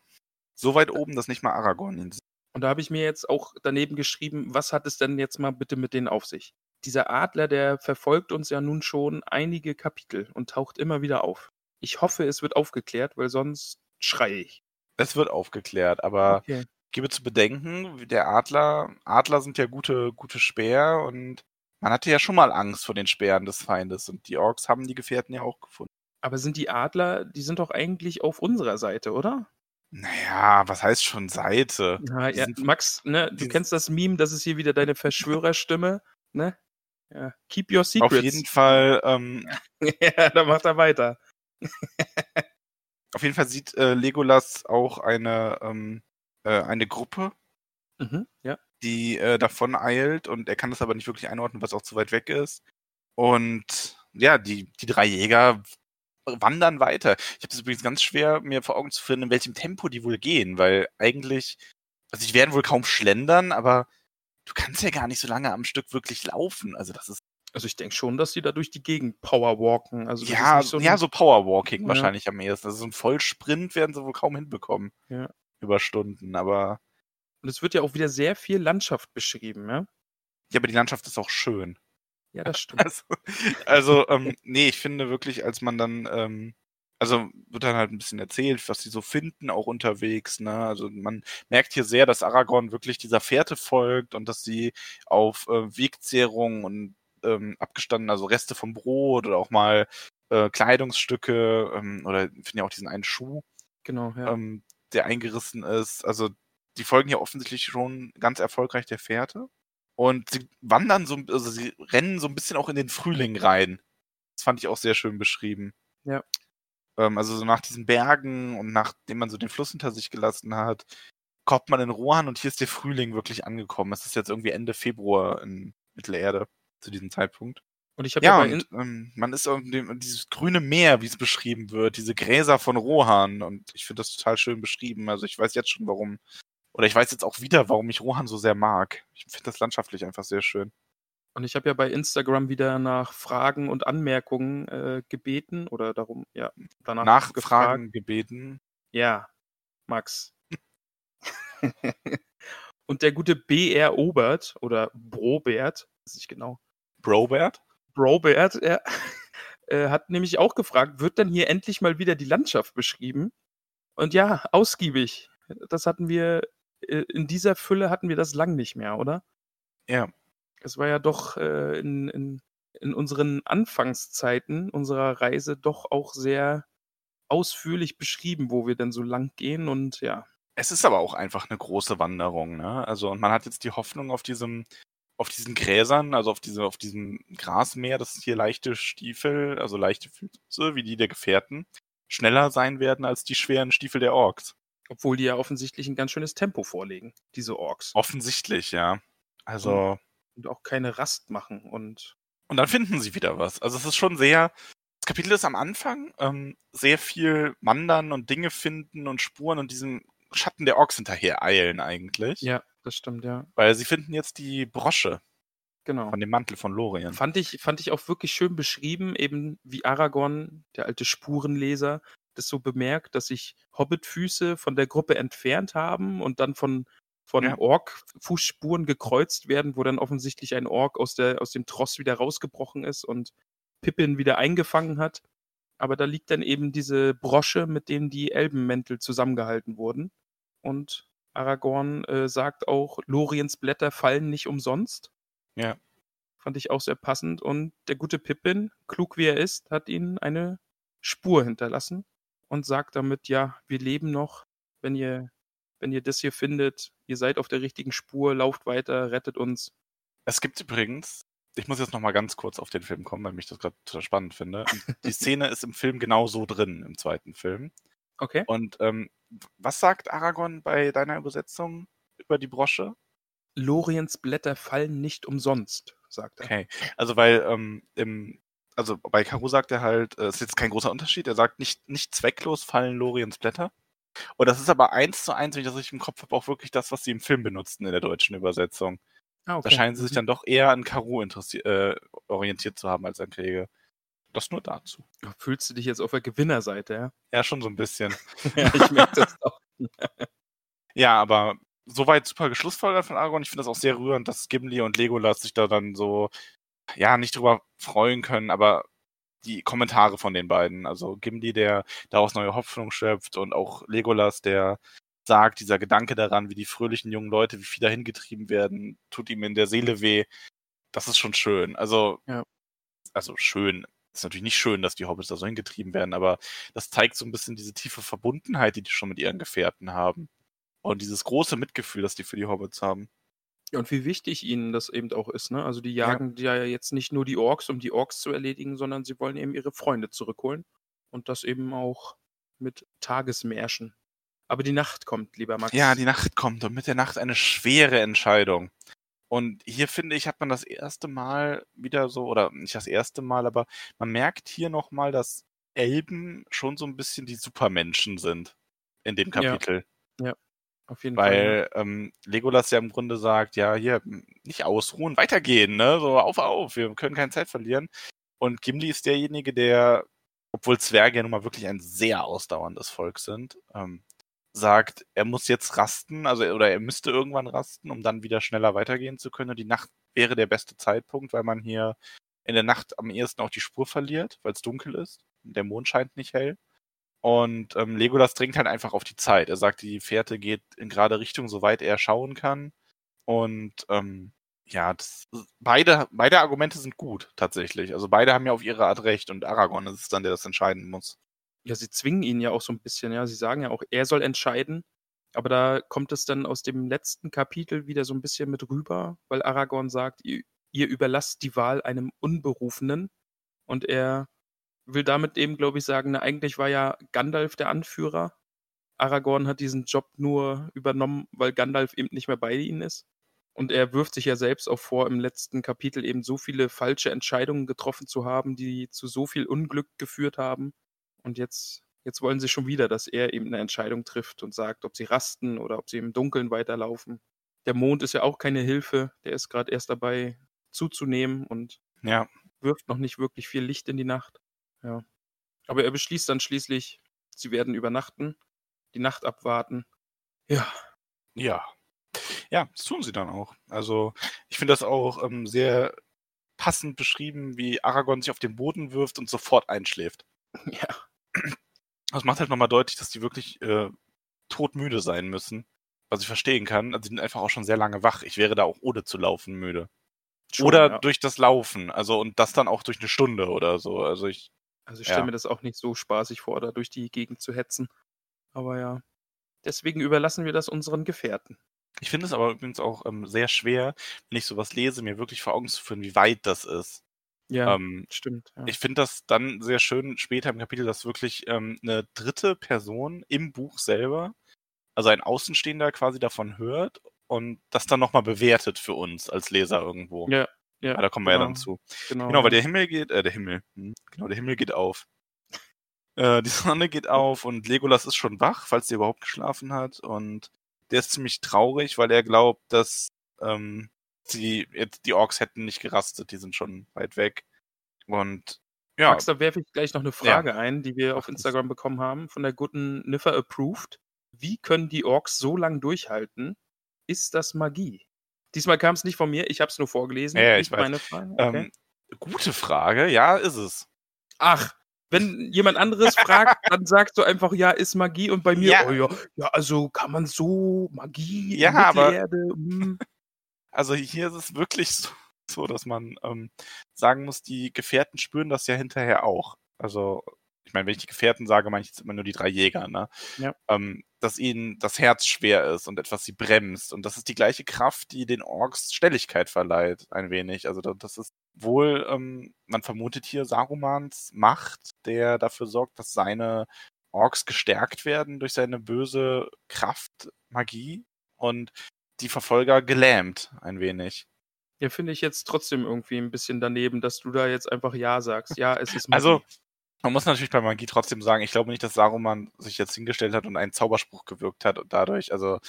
So weit oben, dass nicht mal Aragorn ihn sieht. Und da habe ich mir jetzt auch daneben geschrieben, was hat es denn jetzt mal bitte mit denen auf sich? Dieser Adler, der verfolgt uns ja nun schon einige Kapitel und taucht immer wieder auf. Ich hoffe, es wird aufgeklärt, weil sonst schreie ich. Es wird aufgeklärt, aber Okay. gebe zu bedenken, der Adler, Adler sind ja gute, gute Speer und man hatte ja schon mal Angst vor den Speeren des Feindes und die Orks haben die Gefährten ja auch gefunden. Aber sind die Adler, die sind doch eigentlich auf unserer Seite, oder? Naja, was heißt schon Seite? Die ja, Max, ne, du kennst das Meme, das ist hier wieder deine Verschwörerstimme, ne? Ja, keep your secrets. Auf jeden Fall, ähm, ja, dann macht er weiter. auf jeden Fall sieht äh, Legolas auch eine, ähm, äh, eine Gruppe, Mhm, ja. die äh, davon eilt und er kann das aber nicht wirklich einordnen, was auch zu weit weg ist. Und ja, die, die drei Jäger wandern weiter. Ich habe das übrigens ganz schwer, mir vor Augen zu führen, in welchem Tempo die wohl gehen, weil eigentlich, also die werden wohl kaum schlendern, aber du kannst ja gar nicht so lange am Stück wirklich laufen. Also das ist Also ich denke schon, dass die da durch die Gegend powerwalken. Also ja, so ja, so Powerwalking Ja. wahrscheinlich am ehesten. Also so ein Vollsprint werden sie wohl kaum hinbekommen. Ja. Über Stunden. Aber Und es wird ja auch wieder sehr viel Landschaft beschrieben, ja? ja, aber die Landschaft ist auch schön. Ja, das stimmt. Also, also ähm, nee, ich finde wirklich, als man dann, ähm, also wird dann halt ein bisschen erzählt, was sie so finden, auch unterwegs, ne? Also man merkt hier sehr, dass Aragorn wirklich dieser Fährte folgt und dass sie auf äh, Wegzehrungen und ähm, abgestanden, also Reste vom Brot oder auch mal äh, Kleidungsstücke ähm, oder finde ja auch diesen einen Schuh, Genau, ja. ähm, der eingerissen ist. Also die folgen hier offensichtlich schon ganz erfolgreich der Fährte. Und sie wandern so, also sie rennen so ein bisschen auch in den Frühling rein. Das fand ich auch sehr schön beschrieben. Ja. Ähm, also so nach diesen Bergen und nachdem man so den Fluss hinter sich gelassen hat, kommt man in Rohan und hier ist der Frühling wirklich angekommen. Es ist jetzt irgendwie Ende Februar in Mittelerde zu diesem Zeitpunkt. Und ich habe ja, Ja, und ähm, man ist irgendwie dieses grüne Meer, wie es beschrieben wird, diese Gräser von Rohan und ich finde das total schön beschrieben. Also ich weiß jetzt schon, warum, oder ich weiß jetzt auch wieder, warum ich Rohan so sehr mag. Ich finde das landschaftlich einfach sehr schön. Und ich habe ja bei Instagram wieder nach Fragen und Anmerkungen äh, gebeten oder darum, ja, danach Nachfragen gebeten. Ja, Max. und der gute BR Obert oder Brobert, weiß ich genau, Brobert? Brobert, er äh, hat nämlich auch gefragt, wird denn hier endlich mal wieder die Landschaft beschrieben? Und ja, ausgiebig. Das hatten wir, in dieser Fülle hatten wir das lang nicht mehr, oder? Ja. Es war ja doch äh, in, in, in unseren Anfangszeiten unserer Reise doch auch sehr ausführlich beschrieben, wo wir denn so lang gehen und ja. Es ist aber auch einfach eine große Wanderung, ne? Also, und man hat jetzt die Hoffnung auf diesem, auf diesen Gräsern, also auf diese, auf diesem Grasmeer, dass hier leichte Stiefel, also leichte Füße, wie die der Gefährten, schneller sein werden als die schweren Stiefel der Orks. Obwohl die ja offensichtlich ein ganz schönes Tempo vorlegen, diese Orks. Offensichtlich, ja. Also, Und auch keine Rast machen und und dann finden sie wieder was. Also es ist schon sehr, das Kapitel ist am Anfang ähm, sehr viel Wandern und Dinge finden und Spuren und diesem Schatten der Orks hinterher eilen eigentlich. ja, das stimmt, ja. Weil sie finden jetzt die Brosche Genau. von dem Mantel von Lorien. Fand ich, fand ich auch wirklich schön beschrieben, eben wie Aragorn, der alte Spurenleser, das so bemerkt, dass sich Hobbitfüße von der Gruppe entfernt haben und dann von, von Ja. Ork-Fußspuren gekreuzt werden, wo dann offensichtlich ein Ork aus, der, aus dem Tross wieder rausgebrochen ist und Pippin wieder eingefangen hat. Aber da liegt dann eben diese Brosche, mit denen die Elbenmäntel zusammengehalten wurden. Und Aragorn äh, sagt auch, Loriens Blätter fallen nicht umsonst. Ja. Fand ich auch sehr passend. Und der gute Pippin, klug wie er ist, hat ihnen eine Spur hinterlassen und sagt damit, ja, wir leben noch, wenn ihr, wenn ihr das hier findet, ihr seid auf der richtigen Spur, lauft weiter, rettet uns. Es gibt übrigens, ich muss jetzt noch mal ganz kurz auf den Film kommen, weil mich das gerade total spannend finde. Die Szene ist im Film genau so drin, im zweiten Film. Okay. Und ähm, was sagt Aragorn bei deiner Übersetzung über die Brosche? Loriens Blätter fallen nicht umsonst, sagt er. Okay, also weil ähm, im, also bei Karu sagt er halt, es äh, ist jetzt kein großer Unterschied, er sagt nicht, nicht zwecklos fallen Loriens Blätter. Und das ist aber eins zu eins, wenn ich das richtig im Kopf habe, auch wirklich das, was sie im Film benutzten in der deutschen Übersetzung. Ah, Da scheinen sie sich Mhm. dann doch eher an Karu interessiert, äh, orientiert zu haben als an Kriege. Das nur dazu. Fühlst du dich jetzt auf der Gewinnerseite, ja? Ja, schon so ein bisschen. ja, ich merke das auch. Ja, aber soweit super geschlussfolgert von Aragorn. Ich finde das auch sehr rührend, dass Gimli und Legolas sich da dann so, ja, nicht drüber freuen können, aber die Kommentare von den beiden, also Gimli, der daraus neue Hoffnung schöpft und auch Legolas, der sagt, dieser Gedanke daran, wie die fröhlichen jungen Leute, wie viel dahin getrieben werden, tut ihm in der Seele weh. Das ist schon schön. Also, Ja. also schön. Ist natürlich nicht schön, dass die Hobbits da so hingetrieben werden, aber das zeigt so ein bisschen diese tiefe Verbundenheit, die die schon mit ihren Gefährten haben. Und dieses große Mitgefühl, das die für die Hobbits haben. Ja, und wie wichtig ihnen das eben auch ist, ne? Also die jagen ja jetzt nicht nur die Orks, um die Orks zu erledigen, sondern sie wollen eben ihre Freunde zurückholen. Und das eben auch mit Tagesmärschen. Aber die Nacht kommt, lieber Max. Ja, die Nacht kommt und mit der Nacht eine schwere Entscheidung. Und hier finde ich, hat man das erste Mal wieder so, oder nicht das erste Mal, aber man merkt hier nochmal, dass Elben schon so ein bisschen die Supermenschen sind in dem Ja. Kapitel. Auf jeden Fall. ne? Weil ähm, Legolas ja im Grunde sagt, ja, hier, m, nicht ausruhen, weitergehen, ne? So auf, auf, wir können keine Zeit verlieren. Und Gimli ist derjenige, der, obwohl Zwerge ja nun mal wirklich ein sehr ausdauerndes Volk sind, ähm, sagt, er muss jetzt rasten, also oder er müsste irgendwann rasten, um dann wieder schneller weitergehen zu können. Und die Nacht wäre der beste Zeitpunkt, weil man hier in der Nacht am ehesten auch die Spur verliert, weil es dunkel ist. Der Mond scheint nicht hell. Und ähm, Legolas dringt halt einfach auf die Zeit. Er sagt, die Fährte geht in gerade Richtung, soweit er schauen kann. Und ähm, ja, das, beide, beide Argumente sind gut, tatsächlich. Also beide haben ja auf ihre Art recht und Aragorn ist es dann, der das entscheiden muss. Ja, sie zwingen ihn ja auch so ein bisschen, ja. Sie sagen ja auch, er soll entscheiden. Aber da kommt es dann aus dem letzten Kapitel wieder so ein bisschen mit rüber, weil Aragorn sagt, ihr, ihr überlasst die Wahl einem Unberufenen. Und er will damit eben, glaube ich, sagen, na, eigentlich war ja Gandalf der Anführer. Aragorn hat diesen Job nur übernommen, weil Gandalf eben nicht mehr bei ihnen ist. Und er wirft sich ja selbst auch vor, im letzten Kapitel eben so viele falsche Entscheidungen getroffen zu haben, die zu so viel Unglück geführt haben. Und jetzt, jetzt wollen sie schon wieder, dass er eben eine Entscheidung trifft und sagt, ob sie rasten oder ob sie im Dunkeln weiterlaufen. Der Mond ist ja auch keine Hilfe, der ist gerade erst dabei zuzunehmen und Ja, wirft noch nicht wirklich viel Licht in die Nacht. Ja. Aber er beschließt dann schließlich, sie werden übernachten, die Nacht abwarten. Ja, ja. Ja, das tun sie dann auch. Also ich finde das auch ähm, sehr passend beschrieben, wie Aragorn sich auf den Boden wirft und sofort einschläft. ja, Das macht halt nochmal deutlich, dass die wirklich äh, todmüde sein müssen. Was ich verstehen kann. Also die sind einfach auch schon sehr lange wach. Ich wäre da auch ohne zu laufen müde. schon, oder ja. durch das Laufen. Also und das dann auch durch eine Stunde oder so. Also ich, Also ich stelle Ja. mir das auch nicht so spaßig vor, da durch die Gegend zu hetzen. Aber ja, deswegen überlassen wir das unseren Gefährten. ich finde es aber übrigens auch ähm, sehr schwer, wenn ich sowas lese, mir wirklich vor Augen zu führen, wie weit das ist. Ja, Ähm, stimmt. Ja. Ich finde das dann sehr schön später im Kapitel, dass wirklich ähm, eine dritte Person im Buch selber, also ein Außenstehender quasi davon hört und das dann nochmal bewertet für uns als Leser irgendwo. ja, ja. Ah, da kommen wir ja dann genau, zu. Genau, Genau, weil ja. der Himmel geht, äh, der Himmel, hm, genau, der Himmel geht auf. Äh, die Sonne geht auf und Legolas ist schon wach, falls der überhaupt geschlafen hat. Und der ist ziemlich traurig, weil er glaubt, dass ähm, die, die Orks hätten nicht gerastet, die sind schon weit weg. Und ja, Max, da werfe ich gleich noch eine Frage ein, die wir auf. Instagram bekommen haben, von der guten Niffer Approved. Wie können die Orks so lang durchhalten? Ist das Magie? Diesmal kam es nicht von mir, ich habe es nur vorgelesen. Ja, ja, ich meine Frage. Okay. ähm, gute Frage, ja, ist es. Ach, wenn jemand anderes fragt, dann sagst du einfach, ja, ist Magie und bei mir, Ja. oh ja, ja, also kann man so Magie Ja, aber- Mittelerde, hm. Also hier ist es wirklich so, so dass man ähm, sagen muss, die Gefährten spüren das ja hinterher auch. Also, ich meine, wenn ich die Gefährten sage, meine ich jetzt immer nur die drei Jäger, ne? Ja. Ähm, dass ihnen das Herz schwer ist und etwas sie bremst. Und das ist die gleiche Kraft, die den Orks Stelligkeit verleiht, ein wenig. Also da- das ist wohl, ähm, man vermutet hier Sarumans Macht, der dafür sorgt, dass seine Orks gestärkt werden durch seine böse Kraft, Magie und die Verfolger gelähmt ein wenig. Ja, finde ich jetzt trotzdem irgendwie ein bisschen daneben, dass du da jetzt einfach Ja sagst. Ja, es ist Magie. Also, man muss natürlich bei Magie trotzdem sagen, ich glaube nicht, dass Saruman sich jetzt hingestellt hat und einen Zauberspruch gewirkt hat und dadurch, also,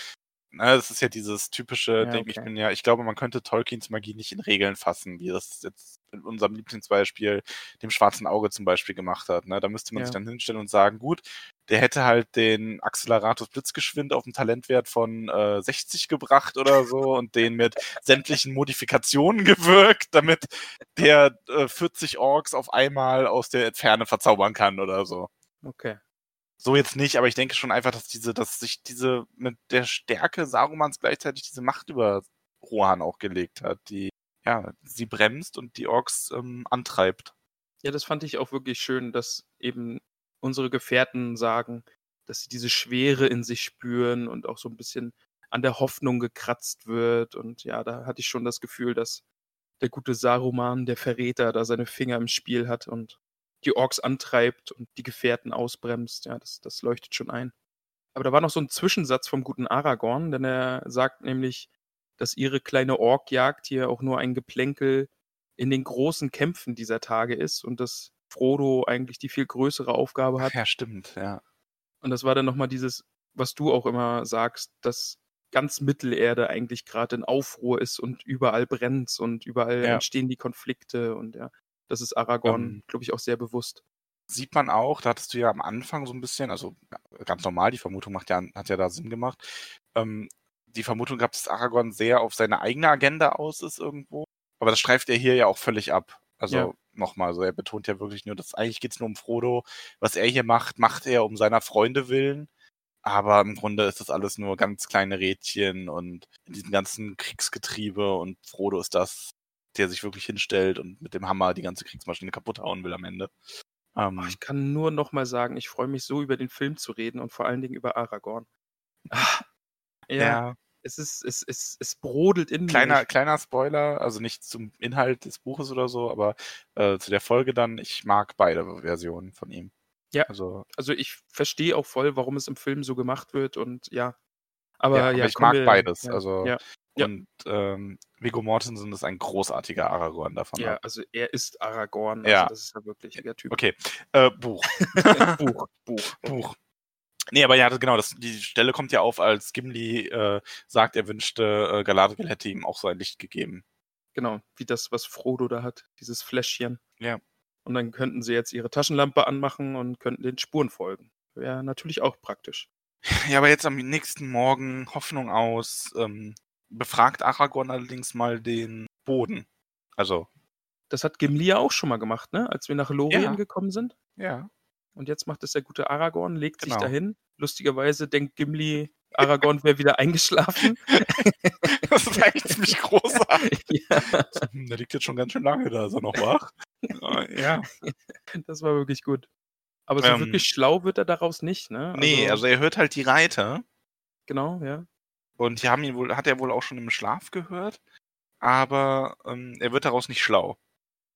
das ist ja dieses typische Ja, Ding, ich okay. bin ja, ich glaube, man könnte Tolkiens Magie nicht in Regeln fassen, wie das jetzt in unserem Lieblingsbeispiel, dem schwarzen Auge zum Beispiel gemacht hat. Ne? Da müsste man Ja. sich dann hinstellen und sagen, gut, der hätte halt den Acceleratus Blitzgeschwind auf einen Talentwert von äh, 60 gebracht oder so und den mit sämtlichen Modifikationen gewirkt, damit der äh, 40 Orks auf einmal aus der Ferne verzaubern kann oder so. Okay. So jetzt nicht, aber ich denke schon einfach, dass diese, dass sich diese mit der Stärke Sarumans gleichzeitig diese Macht über Rohan auch gelegt hat, die ja sie bremst und die Orks ähm, antreibt. Ja, das fand ich auch wirklich schön, dass eben unsere Gefährten sagen, dass sie diese Schwere in sich spüren und auch so ein bisschen an der Hoffnung gekratzt wird. Und ja, da hatte ich schon das Gefühl, dass der gute Saruman, der Verräter, da seine Finger im Spiel hat und die Orks antreibt und die Gefährten ausbremst. Ja, das, das leuchtet schon ein. Aber da war noch so ein Zwischensatz vom guten Aragorn, denn er sagt nämlich, dass ihre kleine Orkjagd hier auch nur ein Geplänkel in den großen Kämpfen dieser Tage ist und dass Frodo eigentlich die viel größere Aufgabe hat. Ja, stimmt, ja. Und das war dann nochmal dieses, was du auch immer sagst, dass ganz Mittelerde eigentlich gerade in Aufruhr ist und überall brennt und überall Ja. entstehen die Konflikte und ja, das ist Aragorn, Ähm, glaube ich, auch sehr bewusst. Sieht man auch, da hattest du ja am Anfang so ein bisschen, also ganz normal, die Vermutung macht ja, hat ja da Sinn gemacht. Ähm, die Vermutung gehabt, dass Aragorn sehr auf seine eigene Agenda aus ist irgendwo. Aber das streift er hier ja auch völlig ab. Also Ja. nochmal, also er betont ja wirklich nur, dass eigentlich geht's nur um Frodo. Was er hier macht, macht er um seiner Freunde willen. Aber im Grunde ist das alles nur ganz kleine Rädchen und in diesem ganzen Kriegsgetriebe und Frodo ist das, der sich wirklich hinstellt und mit dem Hammer die ganze Kriegsmaschine kaputt hauen will am Ende. Ähm, ich kann nur nochmal sagen, ich freue mich so über den Film zu reden und vor allen Dingen über Aragorn. Ah, ja, ja, es ist, es, es, es brodelt in kleiner, mir. kleiner Spoiler, also nicht zum Inhalt des Buches oder so, aber äh, zu der Folge dann, ich mag beide Versionen von ihm. Ja. Also, Also ich verstehe auch voll, warum es im Film so gemacht wird und ja. Aber ja, ja, aber ich kommen mag wir- beides. Ja, also, ja, und ähm, Viggo Mortensen ist ein großartiger Aragorn davon. ja, also er ist Aragorn. Also Ja. Das ist ja wirklich der Typ. Okay, äh, Buch. Buch, Buch. Buch. Nee, aber ja, das, genau, das, die Stelle kommt ja auf, als Gimli äh, sagt, er wünschte, äh, Galadriel hätte ihm auch so ein Licht gegeben. Genau, wie das, was Frodo da hat, dieses Fläschchen. Ja. Und dann könnten sie jetzt ihre Taschenlampe anmachen und könnten den Spuren folgen. Wäre natürlich auch praktisch. Ja, aber jetzt am nächsten Morgen Hoffnung aus, ähm, befragt Aragorn allerdings mal den Boden. Also, Das hat Gimli ja auch schon mal gemacht, ne? Als wir nach Lorien Ja. gekommen sind. ja. Und jetzt macht es der gute Aragorn, legt sich Genau. dahin. Lustigerweise denkt Gimli, Aragorn wäre wieder eingeschlafen. Das ist eigentlich ziemlich großartig. ja, Hm, Der liegt jetzt schon ganz schön lange da, ist er noch wach? Äh, ja. das war wirklich gut. Aber so Ähm, wirklich schlau wird er daraus nicht, ne? Nee, also er hört halt die Reiter Genau, ja. Und die haben ihn wohl, hat er wohl auch schon im Schlaf gehört, aber ähm, er wird daraus nicht schlau.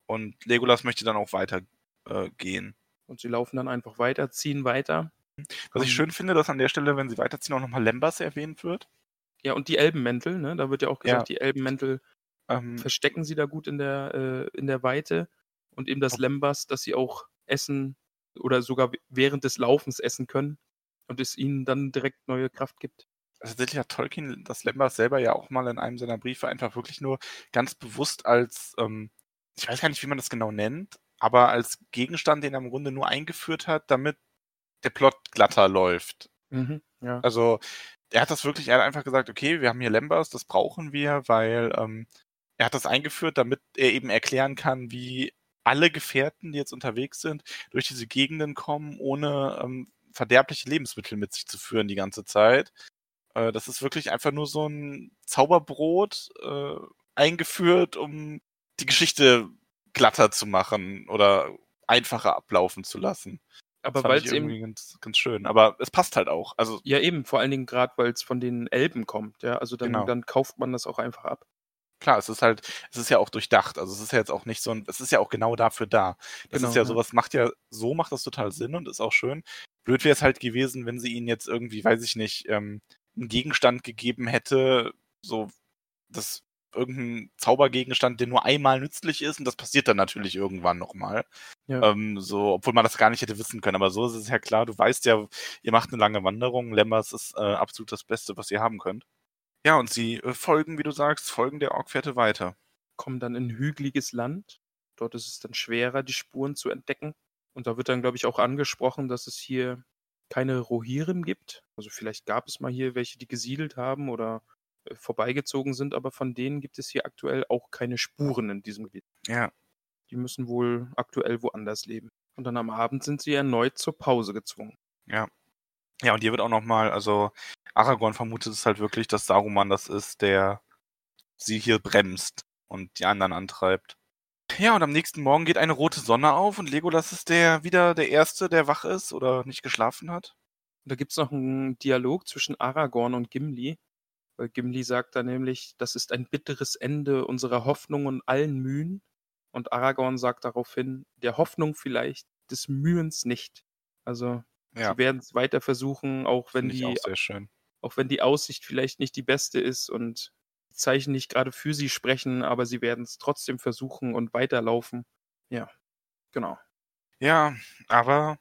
Und Legolas möchte dann auch weiter äh, gehen. Und sie laufen dann einfach weiter, ziehen weiter. Was ich schön finde, dass an der Stelle, wenn sie weiterziehen, auch nochmal Lembas erwähnt wird. Ja, und die Elbenmäntel, ne? Da wird ja auch gesagt, die Elbenmäntel Ähm, verstecken sie da gut in der, äh, in der Weite. Und eben das Ob- Lembas, dass sie auch essen oder sogar während des Laufens essen können und es ihnen dann direkt neue Kraft gibt. Tatsächlich hat Tolkien das Lembas selber ja auch mal in einem seiner Briefe einfach wirklich nur ganz bewusst als, ähm, ich weiß gar nicht, wie man das genau nennt, aber als Gegenstand, den er im Grunde nur eingeführt hat, damit der Plot glatter läuft. Mhm, ja. Also er hat das wirklich, er hat einfach gesagt, okay, wir haben hier Lembas, das brauchen wir, weil ähm, er hat das eingeführt, damit er eben erklären kann, wie alle Gefährten, die jetzt unterwegs sind, durch diese Gegenden kommen, ohne ähm, verderbliche Lebensmittel mit sich zu führen die ganze Zeit. Äh, das ist wirklich einfach nur so ein Zauberbrot äh, eingeführt, um die Geschichte glatter zu machen oder einfacher ablaufen zu lassen. Aber weil es eben irgendwie ganz, ganz schön. Aber es passt halt auch. Also Ja, eben, vor allen Dingen gerade, weil es von den Elben kommt, ja. Also dann, Genau. dann kauft man das auch einfach ab. klar, es ist halt, es ist ja auch durchdacht. Also es ist ja jetzt auch nicht so ein, es ist ja auch genau dafür da. Das Genau, ist ja ja. sowas, macht ja, so macht das total Sinn und ist auch schön. Blöd wäre es halt gewesen, wenn sie ihnen jetzt irgendwie, weiß ich nicht, ähm, einen Gegenstand gegeben hätte, so das irgendein Zaubergegenstand, der nur einmal nützlich ist und das passiert dann natürlich irgendwann nochmal. Ja. Ähm, so, obwohl man das gar nicht hätte wissen können. Aber so ist es ja klar, du weißt ja, ihr macht eine lange Wanderung, Lembers ist äh, absolut das Beste, was ihr haben könnt. Ja, und sie äh, folgen, wie du sagst, folgen der Orgfährte weiter. kommen dann in hügeliges Land. Dort ist es dann schwerer, die Spuren zu entdecken. Und da wird dann, glaube ich, auch angesprochen, dass es hier keine Rohirrim gibt. Also vielleicht gab es mal hier welche, die gesiedelt haben oder äh, vorbeigezogen sind, aber von denen gibt es hier aktuell auch keine Spuren in diesem Gebiet. Ja. Die müssen wohl aktuell woanders leben. Und dann am Abend sind sie erneut zur Pause gezwungen. Ja. Ja, und hier wird auch nochmal, also Aragorn vermutet es halt wirklich, dass Saruman das ist, der sie hier bremst und die anderen antreibt. Ja, und am nächsten Morgen geht eine rote Sonne auf und Legolas ist der wieder der Erste, der wach ist oder nicht geschlafen hat. Und da gibt es noch einen Dialog zwischen Aragorn und Gimli. Weil Gimli sagt da nämlich, das ist ein bitteres Ende unserer Hoffnung und allen Mühen. Und Aragorn sagt daraufhin, der Hoffnung vielleicht, des Mühens nicht. Also Ja, sie werden es weiter versuchen, auch wenn finde die, auch auch wenn die Aussicht vielleicht nicht die beste ist und Zeichen nicht gerade für sie sprechen, aber sie werden es trotzdem versuchen und weiterlaufen. Ja, genau. Ja, aber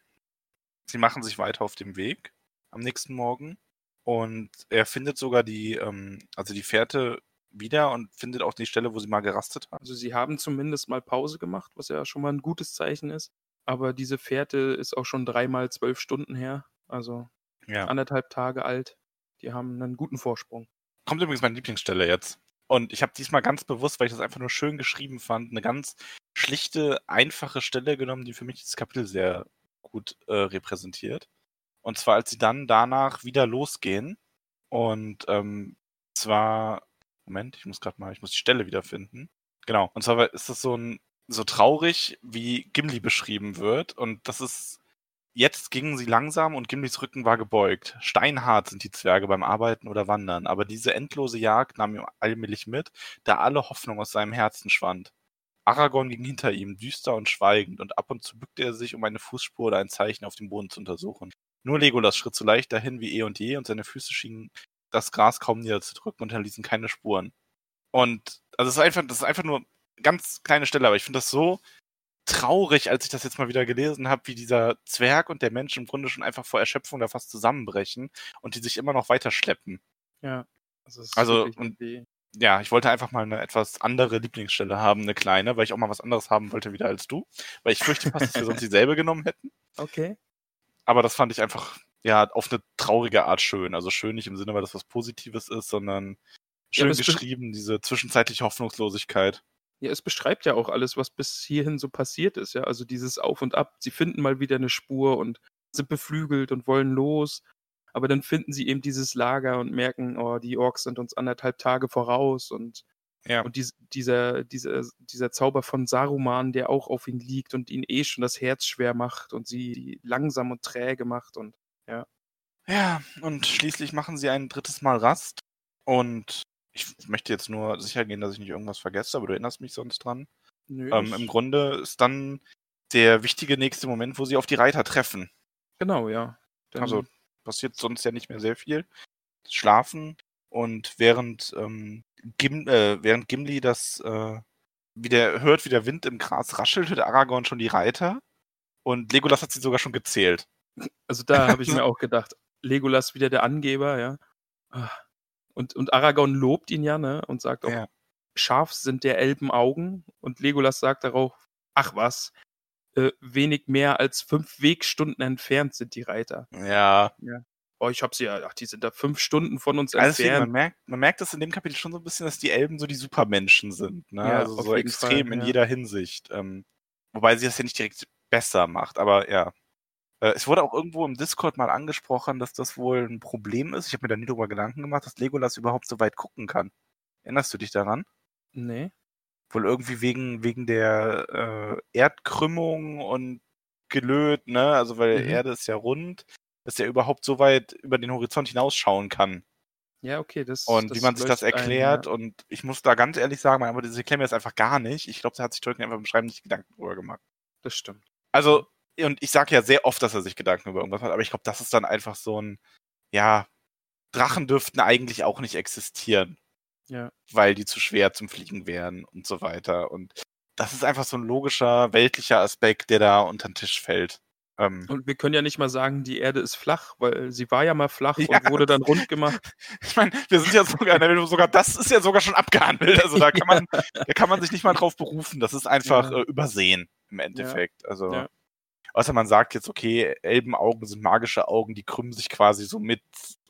sie machen sich weiter auf dem Weg am nächsten Morgen und er findet sogar die, ähm, also die Fährte wieder und findet auch die Stelle, wo sie mal gerastet hat. Also sie haben zumindest mal Pause gemacht, was ja schon mal ein gutes Zeichen ist. Aber diese Fährte ist auch schon dreimal zwölf Stunden her. Also Ja. anderthalb Tage alt. Die haben einen guten Vorsprung. Kommt übrigens meine Lieblingsstelle jetzt. Und ich habe diesmal ganz bewusst, weil ich das einfach nur schön geschrieben fand, eine ganz schlichte, einfache Stelle genommen, die für mich dieses Kapitel sehr gut äh, repräsentiert. Und zwar, als sie dann danach wieder losgehen. Und ähm, zwar, Moment, ich muss gerade mal, ich muss die Stelle wiederfinden. Genau. Und zwar ist das so ein so traurig, wie Gimli beschrieben wird. Und das ist Jetzt gingen sie langsam und Gimlis Rücken war gebeugt. Steinhart sind die Zwerge beim Arbeiten oder Wandern, aber diese endlose Jagd nahm ihm allmählich mit, da alle Hoffnung aus seinem Herzen schwand. Aragorn ging hinter ihm, düster und schweigend, und ab und zu bückte er sich, um eine Fußspur oder ein Zeichen auf dem Boden zu untersuchen. Nur Legolas schritt so leicht dahin wie eh und je, und seine Füße schienen das Gras kaum niederzudrücken und hinterließen keine Spuren. Und also es ist einfach, das ist einfach nur ganz kleine Stelle, aber ich finde das so traurig, als ich das jetzt mal wieder gelesen habe, wie dieser Zwerg und der Mensch im Grunde schon einfach vor Erschöpfung da fast zusammenbrechen und die sich immer noch weiter schleppen. Ja. Also, Also, und- Ja, ich wollte einfach mal eine etwas andere Lieblingsstelle haben, eine kleine, weil ich auch mal was anderes haben wollte wieder als du. Weil ich fürchte fast, dass wir sonst dieselbe genommen hätten. Okay. Aber das fand ich einfach, ja, auf eine traurige Art schön. Also schön nicht im Sinne, weil das was Positives ist, sondern Ja, schön be- geschrieben, diese zwischenzeitliche Hoffnungslosigkeit. Ja, es beschreibt ja auch alles, was bis hierhin so passiert ist, ja. Also dieses Auf und Ab. Sie finden mal wieder eine Spur und sind beflügelt und wollen los. Aber dann finden sie eben dieses Lager und merken, oh, die Orks sind uns anderthalb Tage voraus und, Ja. und dies, dieser, dieser, dieser Zauber von Saruman, der auch auf ihn liegt und ihn eh schon das Herz schwer macht und sie langsam und träge macht und Ja, und schließlich machen sie ein drittes Mal Rast. Und ich möchte jetzt nur sicher gehen, dass ich nicht irgendwas vergesse, aber du erinnerst mich sonst dran. nö, Ähm, Im Grunde ist dann der wichtige nächste Moment, wo sie auf die Reiter treffen. genau, ja. Dann, Also passiert sonst ja nicht mehr sehr viel. Schlafen und während, ähm, Gim, äh, während Gimli das äh, wieder hört, wie der Wind im Gras raschelt, hört Aragorn schon die Reiter. Und Legolas hat sie sogar schon gezählt. Also da habe ich mir auch gedacht, Legolas wieder der Angeber, ja. Ah. Und, und Aragorn lobt ihn ja, ne? Und sagt auch, Ja. scharf sind der Elben Augen. Und Legolas sagt darauf, ach was, äh, wenig mehr als fünf Wegstunden entfernt sind die Reiter. Ja. Oh, ich hab sie ja, ach, die sind da fünf Stunden von uns Also deswegen, man entfernt. merkt, man merkt das in dem Kapitel schon so ein bisschen, dass die Elben so die Supermenschen sind. Ne? Ja, also so extrem Fall, in ja. jeder Hinsicht. Ähm, wobei sie das ja nicht direkt besser macht, aber ja. Äh, es wurde auch irgendwo im Discord mal angesprochen, dass das wohl ein Problem ist. Ich habe mir da nie drüber Gedanken gemacht, dass Legolas überhaupt so weit gucken kann. Erinnerst du dich daran? Nee. Wohl irgendwie wegen, wegen der äh, Erdkrümmung und gelöt, ne? Also weil Mhm. Erde ist ja rund, dass er überhaupt so weit über den Horizont hinausschauen kann. Ja, okay, das Und wie man sich das leuchtet ein, erklärt, ja. und ich muss da ganz ehrlich sagen, aber das erklärt mir das einfach gar nicht. Ich glaube, da hat sich Tolkien einfach im Schreiben nicht Gedanken drüber gemacht. Das stimmt. Also, und ich sage ja sehr oft, dass er sich Gedanken über irgendwas hat, aber ich glaube, das ist dann einfach so ein, ja, Drachen dürften eigentlich auch nicht existieren. Ja. Weil die zu schwer zum Fliegen wären und so weiter. Und das ist einfach so ein logischer, weltlicher Aspekt, der da unter den Tisch fällt. Ähm, Und wir können ja nicht mal sagen, die Erde ist flach, weil sie war ja mal flach Ja. und wurde dann rund gemacht. ich meine, wir sind ja sogar, sogar das ist ja sogar schon abgehandelt. Also da kann man, da kann man sich nicht mal drauf berufen. Das ist einfach Ja. äh, übersehen im Endeffekt. Also Ja. Außer man sagt jetzt, okay, Elbenaugen sind magische Augen, die krümmen sich quasi so mit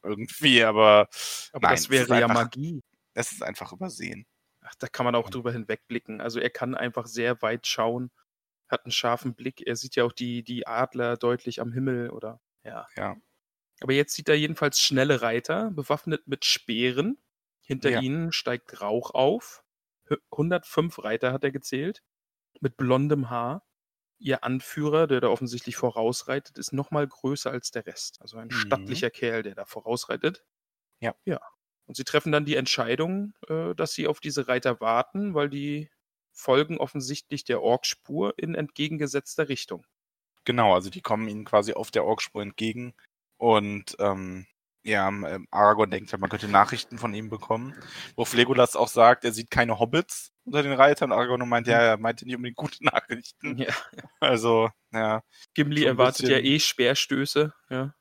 irgendwie, aber, Aber nein, das wäre ja einfach, Magie. Es ist einfach übersehen. Ach, da kann man auch drüber hinwegblicken. Also er kann einfach sehr weit schauen, hat einen scharfen Blick. Er sieht ja auch die, die Adler deutlich am Himmel oder ja. Ja. Aber jetzt sieht er jedenfalls schnelle Reiter, bewaffnet mit Speeren. Hinter Ja. ihnen steigt Rauch auf. Hü- 105 Reiter hat er gezählt, mit blondem Haar. Ihr Anführer, der da offensichtlich vorausreitet, ist noch mal größer als der Rest. Also ein Mhm. stattlicher Kerl, der da vorausreitet. Ja. Ja. Und sie treffen dann die Entscheidung, äh, dass sie auf diese Reiter warten, weil die folgen offensichtlich der Orkspur in entgegengesetzter Richtung. Genau, also die kommen ihnen quasi auf der Orkspur entgegen und ähm, ja, ähm, Aragorn denkt halt, man könnte Nachrichten von ihm bekommen, worauf Legolas auch sagt, er sieht keine Hobbits unter den Reitern. Aragorn meint, ja, er meinte nicht unbedingt gute Nachrichten. Ja. Also, ja, Gimli So erwartet ja bisschen- eh Speerstöße. Ja.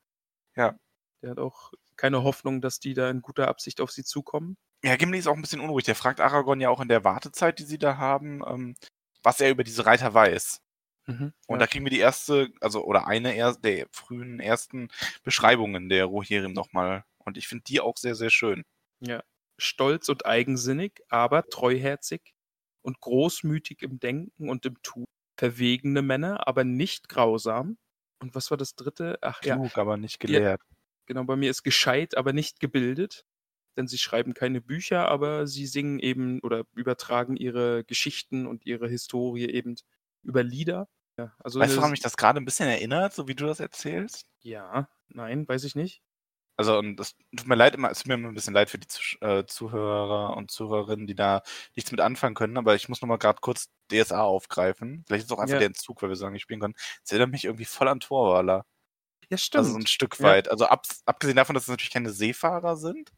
Ja. Der hat auch keine Hoffnung, dass die da in guter Absicht auf sie zukommen. Ja, Gimli ist auch ein bisschen unruhig. Der fragt Aragorn ja auch in der Wartezeit, die sie da haben, ähm, was er über diese Reiter weiß. Mhm. Und ja. da kriegen wir die erste, also oder eine er der frühen ersten Beschreibungen der Rohirrim nochmal. Und ich finde die auch sehr, sehr schön. ja. Stolz und eigensinnig, aber treuherzig und großmütig im Denken und im Tun. Verwegene Männer, aber nicht grausam. Und was war das dritte? Ach ja, Klug, aber nicht gelehrt. Genau, bei mir ist gescheit, aber nicht gebildet. Denn sie schreiben keine Bücher, aber sie singen eben oder übertragen ihre Geschichten und ihre Historie eben über Lieder. Ja, also Weißt du, woran mich das gerade ein bisschen erinnert, so wie du das erzählst? Ja, nein, weiß ich nicht. Also, und das tut mir leid immer, es tut mir immer ein bisschen leid für die äh, Zuhörer und Zuhörerinnen, die da nichts mit anfangen können, aber ich muss nochmal gerade kurz DSA aufgreifen. Vielleicht ist es auch einfach Ja. der Entzug, weil wir so lange spielen können. Es erinnert mich irgendwie voll an Torwaler. Ja, stimmt. Also so ein Stück Ja. weit. Also ab, abgesehen davon, dass es natürlich keine Seefahrer sind,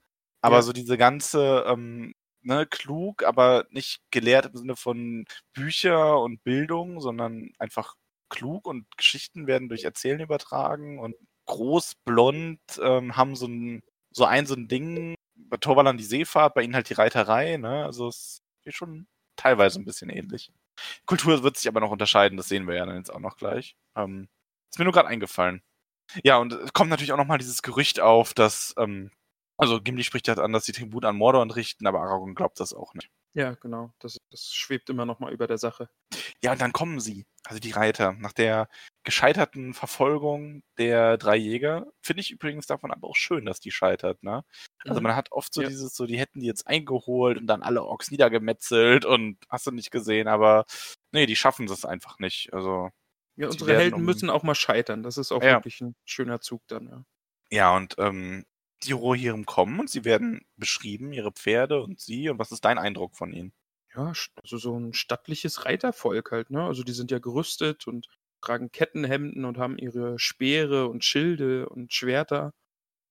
aber Ja. so diese ganze, ähm, ne, klug, aber nicht gelehrt im Sinne von Bücher und Bildung, sondern einfach klug und Geschichten werden durch Erzählen übertragen und groß, blond, ähm, haben so ein, so ein, so ein Ding, bei Torwallern die Seefahrt, bei ihnen halt die Reiterei, ne, also es ist schon teilweise ein bisschen ähnlich. Kultur wird sich aber noch unterscheiden, das sehen wir ja dann jetzt auch noch gleich. Ähm, ist mir nur gerade eingefallen. Ja, und es kommt natürlich auch nochmal dieses Gerücht auf, dass, ähm, also Gimli spricht halt an, dass die Tribut an Mordor entrichten, aber Aragorn glaubt das auch nicht. ja, genau. Das, das schwebt immer noch mal über der Sache. Ja, und dann kommen sie, also die Reiter, nach der gescheiterten Verfolgung der drei Jäger. Finde ich übrigens davon aber auch schön, dass die scheitert, ne? Also Mhm. man hat oft so Ja. dieses, so die hätten die jetzt eingeholt und dann alle Orks niedergemetzelt und hast du nicht gesehen, aber nee, die schaffen es einfach nicht. Also Ja, Sie unsere Helden um- müssen auch mal scheitern. Das ist auch Ja. wirklich ein schöner Zug dann, ja. Ja, und ähm, die Rohirrim kommen und sie werden beschrieben, ihre Pferde und sie. Und was ist dein Eindruck von ihnen? Ja, also so ein stattliches Reitervolk halt, ne? Also die sind ja gerüstet und tragen Kettenhemden und haben ihre Speere und Schilde und Schwerter.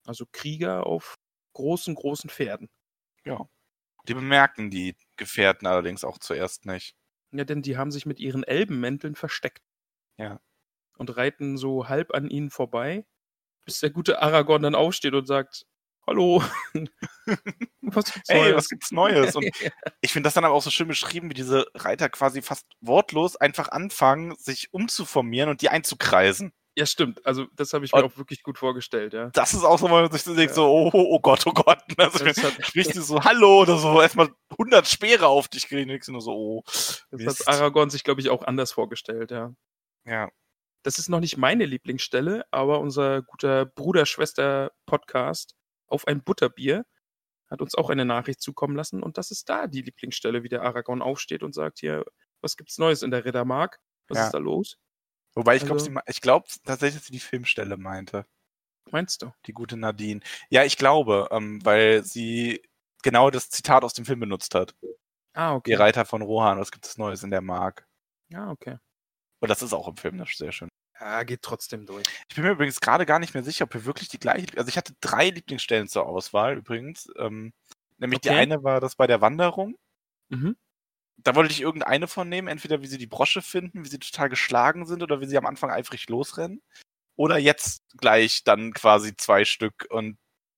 Also Krieger auf großen, großen Pferden. Ja. Die bemerken die Gefährten allerdings auch zuerst nicht. Ja, denn die haben sich mit ihren Elbenmänteln versteckt. Ja. Und reiten so halb an ihnen vorbei, bis der gute Aragorn dann aufsteht und sagt, Hallo. was gibt's Ey, Neues? was gibt's Neues? Und ich finde das dann aber auch so schön beschrieben, wie diese Reiter quasi fast wortlos einfach anfangen, sich umzuformieren und die einzukreisen. ja, stimmt. Also das habe ich mir Und- auch wirklich gut vorgestellt, ja. Das ist auch so, wo man sich so denkt, Ja. so, oh, oh, oh Gott, oh Gott. Also, Das hat- sprichst du so, hallo oder so, erstmal 100 Speere auf dich kriegen, du nur so, oh. Das Mist. hat Aragorn sich, glaube ich, auch anders vorgestellt, ja. Ja, Das ist noch nicht meine Lieblingsstelle, aber unser guter Bruder-Schwester-Podcast auf ein Butterbier hat uns auch eine Nachricht zukommen lassen und das ist da die Lieblingsstelle, wie der Aragorn aufsteht und sagt hier, was gibt's Neues in der Riddermark? Was Ja. ist da los? wobei ich glaube, Also- ich glaube tatsächlich, dass sie die Filmstelle meinte. Meinst du? die gute Nadine. Ja, ich glaube, ähm, weil sie genau das Zitat aus dem Film benutzt hat. Ah, Die okay. Reiter von Rohan, was gibt es Neues in der Mark? Ja, okay. Und das ist auch im Film das ist sehr schön. Ja, geht trotzdem durch. Ich bin mir übrigens gerade gar nicht mehr sicher, ob wir wirklich die gleiche. Also ich hatte drei Lieblingsstellen zur Auswahl übrigens. Ähm, nämlich die Okay. eine war das bei der Wanderung. Mhm. Da wollte ich irgendeine von nehmen, entweder wie sie die Brosche finden, wie sie total geschlagen sind oder wie sie am Anfang eifrig losrennen. Oder jetzt gleich dann quasi zwei Stück. Und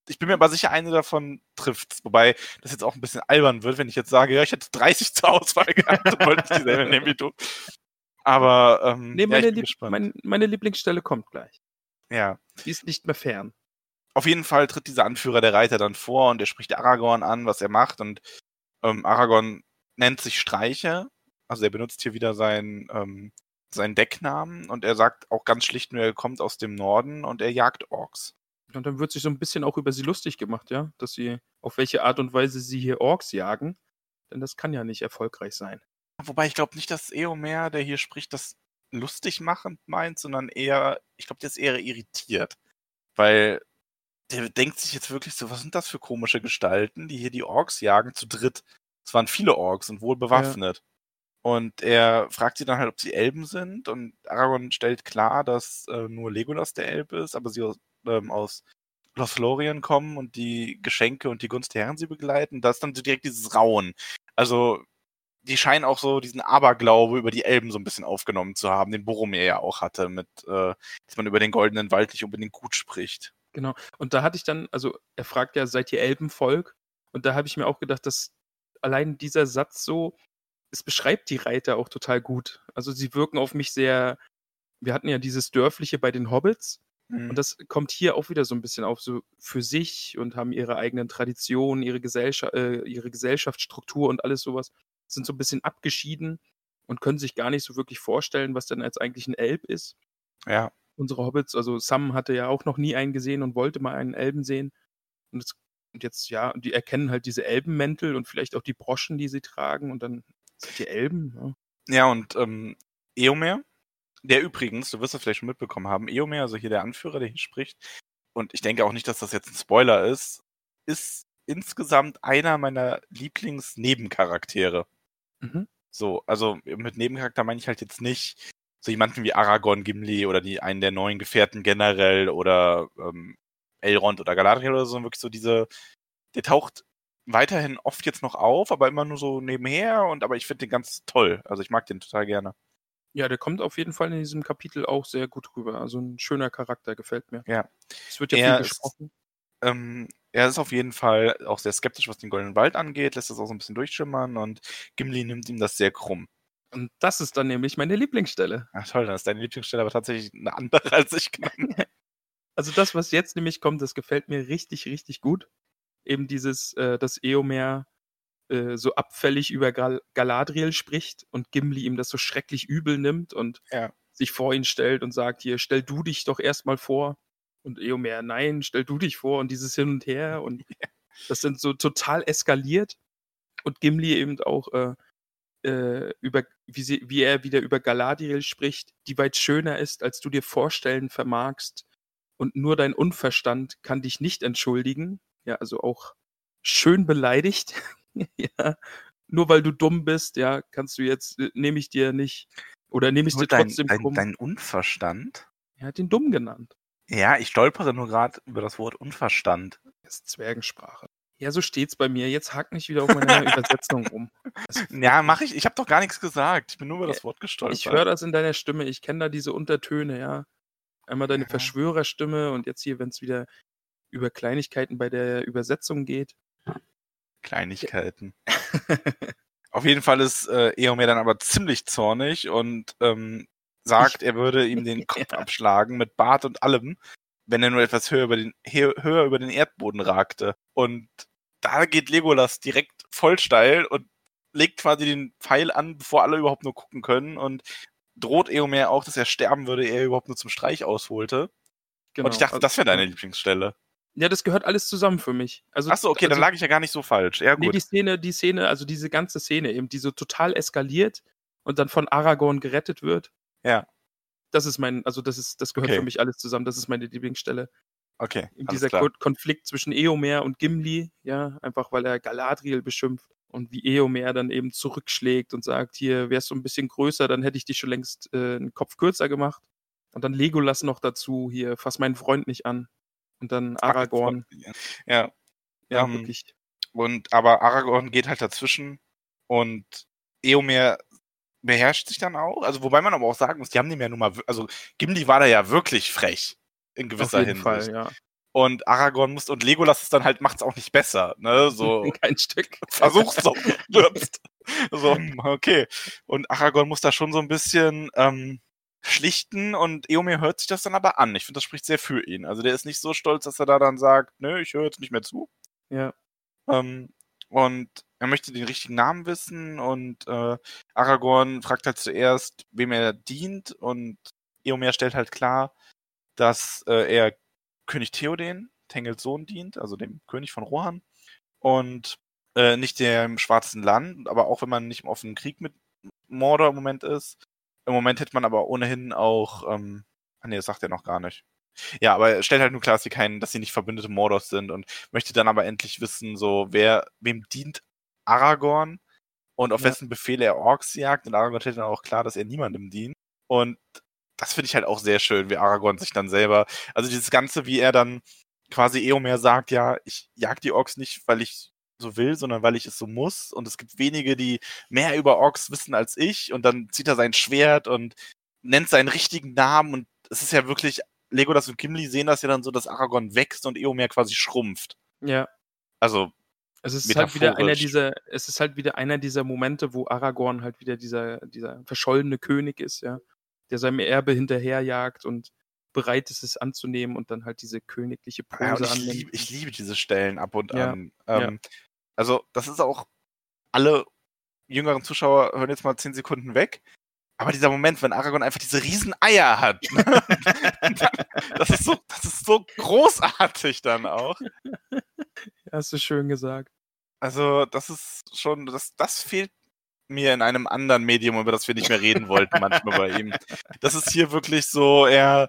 ich bin mir aber sicher, eine davon trifft. Wobei das jetzt auch ein bisschen albern wird, wenn ich jetzt sage, ja, ich hätte 30 zur Auswahl gehabt und wollte nicht dieselbe nehmen wie du. Aber ähm, Nee, ja, meine, bin Lieb mein, meine Lieblingsstelle kommt gleich. ja. Die ist nicht mehr fern. auf jeden Fall tritt dieser Anführer der Reiter dann vor und er spricht Aragorn an, was er macht. Und ähm, Aragorn nennt sich Streicher. Also er benutzt hier wieder seinen, ähm, seinen Decknamen und er sagt auch ganz schlicht nur, er kommt aus dem Norden und er jagt Orks. Und dann wird sich so ein bisschen auch über sie lustig gemacht, ja, dass sie, auf welche Art und Weise sie hier Orks jagen. Denn das kann ja nicht erfolgreich sein. Wobei ich glaube nicht, dass Eomer, der hier spricht, das lustig machend meint, sondern eher, ich glaube, der ist eher irritiert. Weil der denkt sich jetzt wirklich so, was sind das für komische Gestalten, die hier die Orks jagen zu dritt. Es waren viele Orks und wohl bewaffnet. Und er fragt sie dann halt, ob sie Elben sind. Und Aragorn stellt klar, dass äh, nur Legolas der Elbe ist, aber sie aus, ähm, aus Lothlorien kommen und die Geschenke und die Gunst der Herren sie begleiten. Da ist dann so direkt dieses Rauen. Also, die scheinen auch so diesen Aberglaube über die Elben so ein bisschen aufgenommen zu haben, den Boromir ja auch hatte, mit, äh, dass man über den goldenen Wald nicht unbedingt gut spricht. Genau. Und da hatte ich dann, also er fragt ja, seid ihr Elbenvolk? Und da habe ich mir auch gedacht, dass allein dieser Satz so, es beschreibt die Reiter auch total gut. Also sie wirken auf mich sehr, wir hatten ja dieses Dörfliche bei den Hobbits. Mhm. Und das kommt hier auch wieder so ein bisschen auf, so für sich und haben ihre eigenen Traditionen, ihre, Gesellschaft, äh, ihre Gesellschaftsstruktur und alles sowas, sind so ein bisschen abgeschieden und können sich gar nicht so wirklich vorstellen, was denn jetzt eigentlich ein Elb ist. ja. Unsere Hobbits, also Sam hatte ja auch noch nie einen gesehen und wollte mal einen Elben sehen. Und, es, und jetzt, ja, die erkennen halt diese Elbenmäntel und vielleicht auch die Broschen, die sie tragen und dann sind die Elben. Ja. Ja, und ähm, Eomer, der übrigens, du wirst das vielleicht schon mitbekommen haben, Eomer, also hier der Anführer, der hier spricht, und ich denke auch nicht, dass das jetzt ein Spoiler ist, ist insgesamt einer meiner Lieblingsnebencharaktere. Mhm. So, also mit Nebencharakter meine ich halt jetzt nicht so jemanden wie Aragorn, Gimli oder die einen der neuen Gefährten generell oder ähm, Elrond oder Galadriel oder so, sondern wirklich so diese, der taucht weiterhin oft jetzt noch auf, aber immer nur so nebenher und aber ich finde den ganz toll. Also ich mag den total gerne. Ja, der kommt auf jeden Fall in diesem Kapitel auch sehr gut rüber. Also ein schöner Charakter, gefällt mir. Ja. Es wird ja Er viel ist- gesprochen. Ähm, er ist auf jeden Fall auch sehr skeptisch, was den Goldenen Wald angeht, lässt das auch so ein bisschen durchschimmern und Gimli nimmt ihm das sehr krumm. Und das ist dann nämlich meine Lieblingsstelle. Ach toll, dann ist deine Lieblingsstelle aber tatsächlich eine andere als ich genannt. Also das, was jetzt nämlich kommt, das gefällt mir richtig, richtig gut. Eben dieses, äh, dass Eomer äh, so abfällig über Gal Galadriel spricht und Gimli ihm das so schrecklich übel nimmt und Ja. sich vor ihn stellt und sagt, hier, stell du dich doch erstmal vor. Und Eomer, nein, stell du dich vor und dieses Hin und Her und das sind so total eskaliert. Und Gimli eben auch äh, äh, über, wie, sie, wie er wieder über Galadriel spricht, die weit schöner ist, als du dir vorstellen vermagst. Und nur dein Unverstand kann dich nicht entschuldigen. Ja, also auch schön beleidigt. ja, nur weil du dumm bist, ja, kannst du jetzt, äh, nehme ich dir nicht, oder nehme ich dir Nur dein, trotzdem dein, krumm. dein Unverstand? Er hat ihn dumm genannt. Ja, ich stolpere nur gerade über das Wort Unverstand. Das ist Zwergensprache. Ja, so steht's bei mir. Jetzt hack nicht wieder auf meine Übersetzung rum. Das Ja, mache ich. Ich habe doch gar nichts gesagt. Ich bin nur über das Wort gestolpert. Ich höre das in deiner Stimme. Ich kenne da diese Untertöne, ja. Einmal deine Ja. Verschwörerstimme und jetzt hier, wenn es wieder über Kleinigkeiten bei der Übersetzung geht. Kleinigkeiten. Auf jeden Fall ist äh, Eomer dann aber ziemlich zornig und ähm, sagt, er würde ihm den Kopf abschlagen mit Bart und allem, wenn er nur etwas höher über den, hö- höher über den Erdboden ragte. Und da geht Legolas direkt voll steil und legt quasi den Pfeil an, bevor alle überhaupt nur gucken können und droht Eomer auch, dass er sterben würde, ehe er überhaupt nur zum Streich ausholte. Genau. Und ich dachte, Also- das wäre deine Lieblingsstelle. Ja, das gehört alles zusammen für mich. Also, Achso, okay, dann also, lag ich ja gar nicht so falsch. Ja, Nee, gut. die Szene, die Szene, also diese ganze Szene eben, die so total eskaliert und dann von Aragorn gerettet wird. Ja. Das ist mein, also das ist, das gehört Okay. für mich alles zusammen. Das ist meine Lieblingsstelle. Okay, In dieser klar. Ko Konflikt zwischen Eomer und Gimli, ja, einfach weil er Galadriel beschimpft und wie Eomer dann eben zurückschlägt und sagt, hier wärst du ein bisschen größer, dann hätte ich dich schon längst äh, einen Kopf kürzer gemacht. Und dann Legolas noch dazu, hier, fass meinen Freund nicht an. Und dann Aragorn. Ja. Ja, ähm, wirklich. Und aber Aragorn geht halt dazwischen und Eomer beherrscht sich dann auch. Also wobei man aber auch sagen muss, die haben dem ja nun mal, also Gimli war da ja wirklich frech in Auf gewisser jeden Hinsicht. Fall, ja. Und Aragorn muss und Legolas ist dann halt macht's auch nicht besser, ne? So Kein Stück. versuch's doch, stirbst. So, hm, okay. Und Aragorn muss da schon so ein bisschen ähm, schlichten und Eomer hört sich das dann aber an. Ich finde, das spricht sehr für ihn. Also der ist nicht so stolz, dass er da dann sagt, nö, ich höre jetzt nicht mehr zu. Ja. Ähm, und er möchte den richtigen Namen wissen und äh, Aragorn fragt halt zuerst, wem er dient und Eomer stellt halt klar, dass äh, er König Theoden, Tengels Sohn, dient, also dem König von Rohan und äh, nicht dem Schwarzen Land, aber auch wenn man nicht im offenen Krieg mit Mordor im Moment ist. Im Moment hätte man aber ohnehin auch, ähm, ah nee, das sagt er noch gar nicht. Ja, aber er stellt halt nur klar, dass sie keinen, dass sie nicht Verbündete Mordors sind und möchte dann aber endlich wissen, so, wer, wem dient Aragorn und auf Ja. wessen Befehl er Orks jagt. Und Aragorn stellt dann auch klar, dass er niemandem dient. Und das finde ich halt auch sehr schön, wie Aragorn sich dann selber, also dieses Ganze, wie er dann quasi Eomer sagt, ja, ich jag die Orks nicht, weil ich so will, sondern weil ich es so muss. Und es gibt wenige, die mehr über Orks wissen als ich. Und dann zieht er sein Schwert und nennt seinen richtigen Namen. Und es ist ja wirklich, Legolas und Gimli sehen das ja dann so, dass Aragorn wächst und Eomer quasi schrumpft. Ja. Also, Es ist halt wieder einer dieser, es ist halt wieder einer dieser Momente, wo Aragorn halt wieder dieser, dieser verschollene König ist, ja, der seinem Erbe hinterherjagt und bereit ist, es anzunehmen und dann halt diese königliche ja, Pose ich, annimmt. lieb, ich liebe diese Stellen ab und Ja, an. Ähm, Also, das ist auch, alle jüngeren Zuschauer hören jetzt mal zehn Sekunden weg. Aber dieser Moment, wenn Aragorn einfach diese riesen Eier hat, ne? das, ist so, das ist so großartig dann auch. Hast du schön gesagt. Also, das ist schon, das, das fehlt mir in einem anderen Medium, über das wir nicht mehr reden wollten, manchmal bei ihm. Das ist hier wirklich so, er.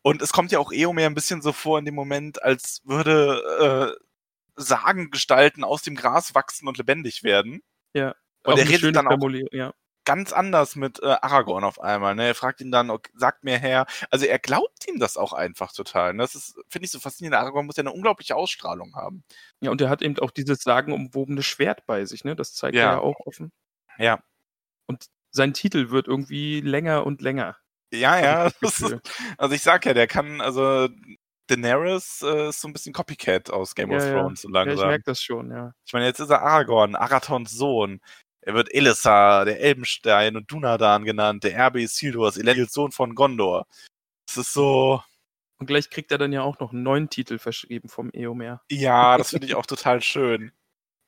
Und es kommt ja auch Eomer ein bisschen so vor in dem Moment, als würde äh, Sagengestalten aus dem Gras wachsen und lebendig werden. Ja. Und er redet dann auch ja. Ganz anders mit äh, Aragorn auf einmal. Ne? Er fragt ihn dann, okay, sagt mir her. Also er glaubt ihm das auch einfach total. Ne? Das ist, finde ich, so faszinierend. Aragorn muss ja eine unglaubliche Ausstrahlung haben. Ja, und er hat eben auch dieses sagenumwobene Schwert bei sich, ne? Das zeigt Ja. er ja auch offen. Ja. Und sein Titel wird irgendwie länger und länger. Ja, ja. ist, also ich sag ja, der kann, also Daenerys äh, ist so ein bisschen Copycat aus Game of Ja, ja. Thrones so Ja, ich langsam. merke das schon, ja. ich meine, jetzt ist er Aragorn, Arathons Sohn. Er wird Elessar, der Elbenstein und Dunadan genannt. Der Erbe Isildurs, Elendils Sohn von Gondor. Es ist so, Und gleich kriegt er dann ja auch noch einen neuen Titel verschrieben vom Eomer. ja, das finde ich auch total schön.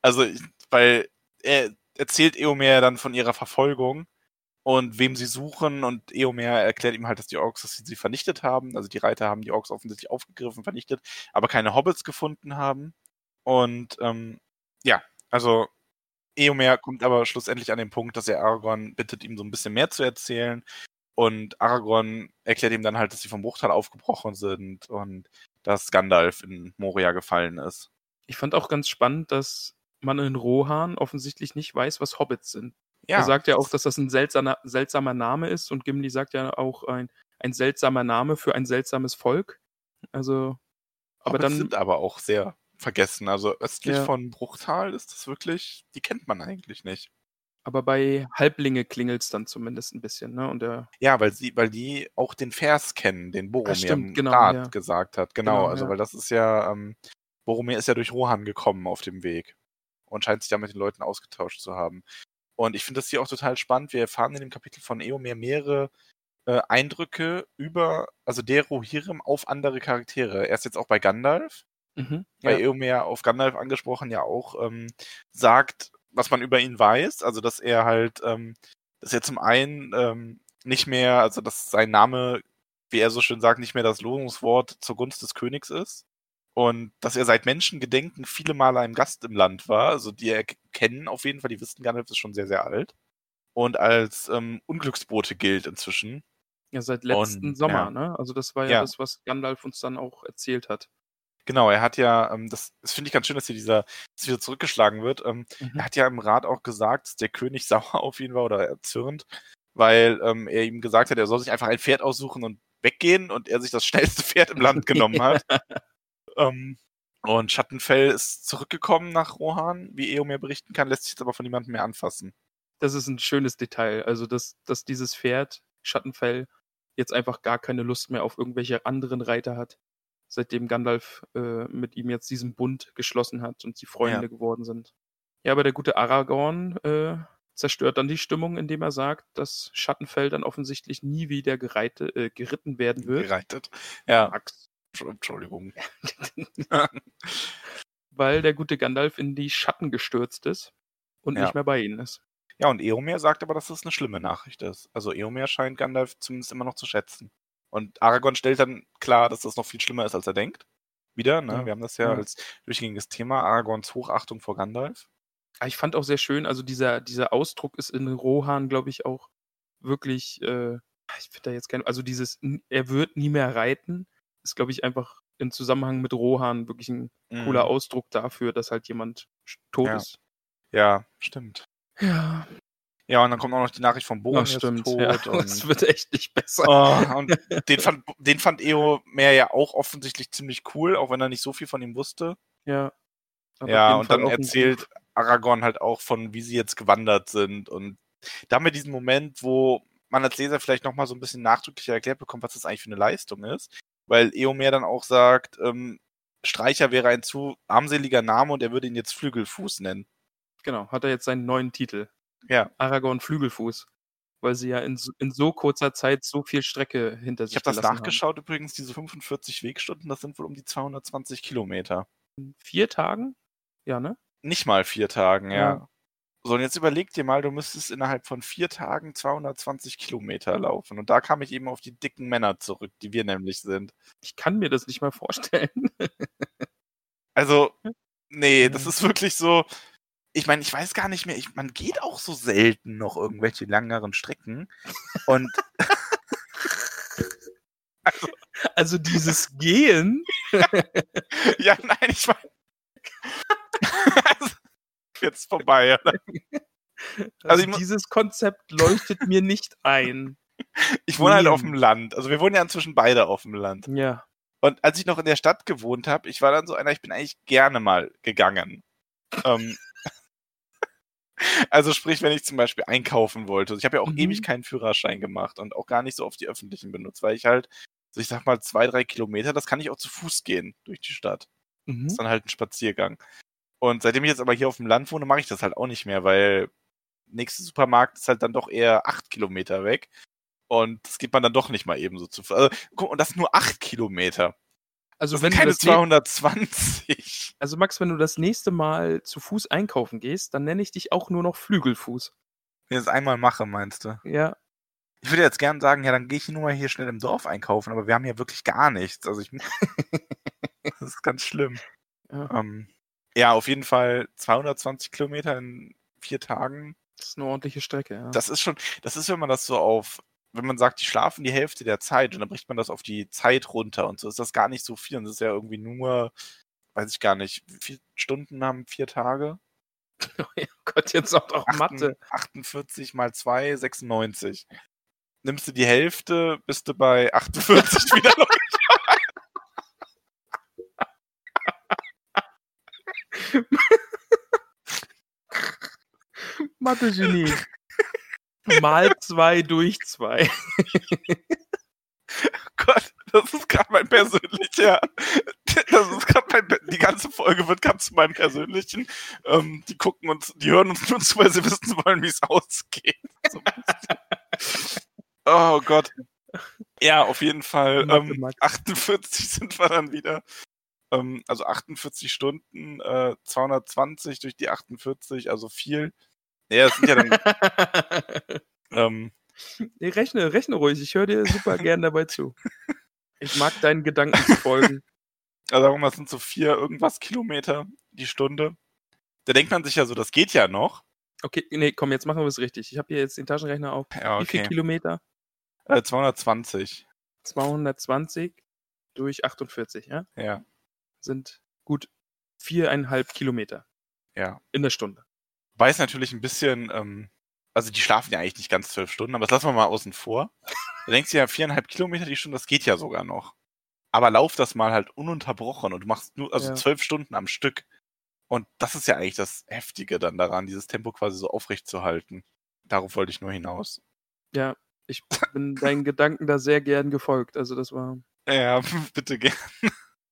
Also, weil er erzählt Eomer dann von ihrer Verfolgung und wem sie suchen und Eomer erklärt ihm halt, dass die Orks dass sie, sie vernichtet haben. Also die Reiter haben die Orks offensichtlich aufgegriffen, vernichtet, aber keine Hobbits gefunden haben. Und ähm, ja, also Eomer kommt aber schlussendlich an den Punkt, dass er Aragorn bittet, ihm so ein bisschen mehr zu erzählen. Und Aragorn erklärt ihm dann halt, dass sie vom Bruchtal aufgebrochen sind und dass Gandalf in Moria gefallen ist. Ich fand auch ganz spannend, dass man in Rohan offensichtlich nicht weiß, was Hobbits sind. Ja, er sagt ja auch, dass das ein seltsamer, seltsamer Name ist und Gimli sagt ja auch ein, ein seltsamer Name für ein seltsames Volk. Also, aber Hobbits dann, sind aber auch sehr vergessen. Also östlich Ja. von Bruchtal ist das wirklich, die kennt man eigentlich nicht. aber bei Halblinge klingelt es dann zumindest ein bisschen, ne? Und der, Ja, weil sie, weil die auch den Vers kennen, den Boromir stimmt, im genau, ja. gesagt hat. Genau, Genau, also ja. weil das ist ja, ähm, Boromir ist ja durch Rohan gekommen auf dem Weg und scheint sich da mit den Leuten ausgetauscht zu haben. Und ich finde das hier auch total spannend. Wir erfahren in dem Kapitel von Eomer mehrere äh, Eindrücke über, also der Rohirrim auf andere Charaktere. Er ist jetzt auch bei Gandalf. Mhm, bei ja, Eomer auf Gandalf angesprochen, ja auch ähm, sagt, was man über ihn weiß. Also, dass er halt, ähm, dass er zum einen ähm, nicht mehr, also dass sein Name, wie er so schön sagt, nicht mehr das Losungswort zur Gunst des Königs ist. Und dass er seit Menschengedenken viele Male ein Gast im Land war, also die er kennen auf jeden Fall, die wissen, Gandalf ist schon sehr, sehr alt. Und als ähm, Unglücksbote gilt inzwischen. ja, seit letzten Und, Sommer, ja. ne? Also das war ja, Ja. das, was Gandalf uns dann auch erzählt hat. Genau, er hat ja, ähm, das, das finde ich ganz schön, dass hier dieser, dass wieder zurückgeschlagen wird. Ähm, Mhm. Er hat ja im Rat auch gesagt, dass der König sauer auf ihn war oder erzürnt, weil ähm, er ihm gesagt hat, er soll sich einfach ein Pferd aussuchen und weggehen und er sich das schnellste Pferd im Land genommen hat. ähm, und Schattenfell ist zurückgekommen nach Rohan, wie Eomer berichten kann, lässt sich jetzt aber von niemandem mehr anfassen. Das ist ein schönes Detail. Also, dass, dass dieses Pferd, Schattenfell, jetzt einfach gar keine Lust mehr auf irgendwelche anderen Reiter hat, seitdem Gandalf äh, mit ihm jetzt diesen Bund geschlossen hat und sie Freunde Ja. geworden sind. Ja, aber der gute Aragorn äh, zerstört dann die Stimmung, indem er sagt, dass Schattenfell dann offensichtlich nie wieder gereite, äh, geritten werden wird. Gereitet. Ja, Max. Entschuldigung. Weil der gute Gandalf in die Schatten gestürzt ist und Ja. nicht mehr bei ihnen ist. Ja, und Eomer sagt aber, dass das eine schlimme Nachricht ist. Also Eomer scheint Gandalf zumindest immer noch zu schätzen. Und Aragorn stellt dann klar, dass das noch viel schlimmer ist, als er denkt. Wieder, ne? Ja. Wir haben das ja, Ja. als durchgängiges Thema, Aragorns Hochachtung vor Gandalf. Aber ich fand auch sehr schön, also dieser, dieser Ausdruck ist in Rohan, glaube ich, auch wirklich, äh, ich finde da jetzt kein, also dieses, er wird nie mehr reiten, ist, glaube ich, einfach im Zusammenhang mit Rohan wirklich ein cooler Mhm. Ausdruck dafür, dass halt jemand tot Ja. ist. Ja, stimmt. Ja, Ja, und dann kommt auch noch die Nachricht von Bogen, das ist stimmt. tot. Ja, und, das wird echt nicht besser. oh, und den fand, den fand Eomer ja auch offensichtlich ziemlich cool, auch wenn er nicht so viel von ihm wusste. Ja. Ja, und Fall dann erzählt. Aragorn halt auch von, wie sie jetzt gewandert sind. Und da haben wir diesen Moment, wo man als Leser vielleicht nochmal so ein bisschen nachdrücklicher erklärt bekommt, was das eigentlich für eine Leistung ist. Weil Eomer dann auch sagt, ähm, Streicher wäre ein zu armseliger Name und er würde ihn jetzt Flügelfuß nennen. Genau, hat er jetzt seinen neuen Titel. Ja. Aragorn Flügelfuß. Weil sie ja in, so- in so kurzer Zeit so viel Strecke hinter sich Ich habe das nachgeschaut übrigens, diese 45 Wegstunden, das sind wohl um die 220 Kilometer. haben. Vier Tagen? Ja, ne? Nicht mal vier Tagen, ja. Ja. So, und jetzt überleg dir mal, du müsstest innerhalb von vier Tagen 220 Kilometer laufen. Und da kam ich eben auf die dicken Männer zurück, die wir nämlich sind. Ich kann mir das nicht mal vorstellen. Also, nee, das ist wirklich so. Ich meine, ich weiß gar nicht mehr, ich, man geht auch so selten noch irgendwelche langeren Strecken. Und Also dieses Gehen, ja, nein, ich meine. also, jetzt vorbei. Ja. also, Also dieses Konzept leuchtet mir nicht ein. Ich wohne halt auf dem. Land. Also wir wohnen ja inzwischen beide auf dem Land. Ja. Und als ich noch in der Stadt gewohnt habe, ich war dann so einer, ich bin eigentlich gerne mal gegangen. ähm, also sprich, wenn ich zum Beispiel einkaufen wollte. Ich habe ja auch Mhm. ewig keinen Führerschein gemacht und auch gar nicht so oft die öffentlichen benutzt, weil ich halt, so ich sag mal, zwei, drei Kilometer, das kann ich auch zu Fuß gehen durch die Stadt. Das Mhm. ist dann halt ein Spaziergang. Und seitdem ich jetzt aber hier auf dem Land wohne, mache ich das halt auch nicht mehr, weil nächster Supermarkt ist halt dann doch eher acht Kilometer weg. Und das geht man dann doch nicht mal eben so zu. Also, guck, und das nur acht Kilometer. Also Das wenn sind du keine das ne 220. also Max, wenn du das nächste Mal zu Fuß einkaufen gehst, dann nenne ich dich auch nur noch Flügelfuß. Wenn ich das einmal mache, meinst du? Ja. Ich würde jetzt gern sagen, ja, dann gehe ich nur mal hier schnell im Dorf einkaufen, aber wir haben hier wirklich gar nichts. Also ich. das ist ganz schlimm. Ja. Ähm, ja, auf jeden Fall 220 Kilometer in vier Tagen. Das ist eine ordentliche Strecke, ja. Das ist schon, das ist, wenn man das so auf, wenn man sagt, die schlafen die Hälfte der Zeit und dann bricht man das auf die Zeit runter und so ist das gar nicht so viel. Und das ist ja irgendwie nur, weiß ich gar nicht, wie viele Stunden haben vier Tage? oh Gott, jetzt auch noch Mathe. 48 mal 2, 96. Nimmst du die Hälfte, bist du bei 48 wieder locker. Mathe-Genie. Mal zwei durch zwei. Gott, das ist gerade mein persönlicher. Das ist gerade mein. Die ganze Folge wird gerade zu meinem persönlichen. Ähm, die gucken uns, die hören uns nur zu, weil sie wissen wollen, wie es ausgeht. So oh Gott. Ja, auf jeden Fall. Ähm, Max. 48 sind wir dann wieder. Ähm, also 48 Stunden, äh, 220 durch die 48, also viel. Ja, das sind ja dann. ähm, nee, rechne, rechne ruhig. Ich höre dir super gern dabei zu. Ich mag deinen Gedanken zu folgen. also sagen wir mal, es sind so vier irgendwas Kilometer die Stunde. Da denkt man sich ja so, das geht ja noch. Okay, nee, komm, jetzt machen wir es richtig. Ich habe hier jetzt den Taschenrechner auf. Ja, Wie viel okay. Kilometer? Äh, 220. 220 durch 48, ja? Ja, Sind gut viereinhalb Kilometer ja. in der Stunde. Es natürlich ein bisschen, ähm, also die schlafen ja eigentlich nicht ganz zwölf Stunden, aber das lassen wir mal außen vor. Du denkst dir ja, viereinhalb Kilometer die Stunde, das geht ja sogar noch. Aber lauf das mal halt ununterbrochen und du machst nur, also Ja. zwölf Stunden am Stück. Und das ist ja eigentlich das Heftige dann daran, dieses Tempo quasi so aufrecht zu halten. Darauf wollte ich nur hinaus. Ja, ich bin deinen Gedanken da sehr gern gefolgt. Also das war. Ja, bitte gerne.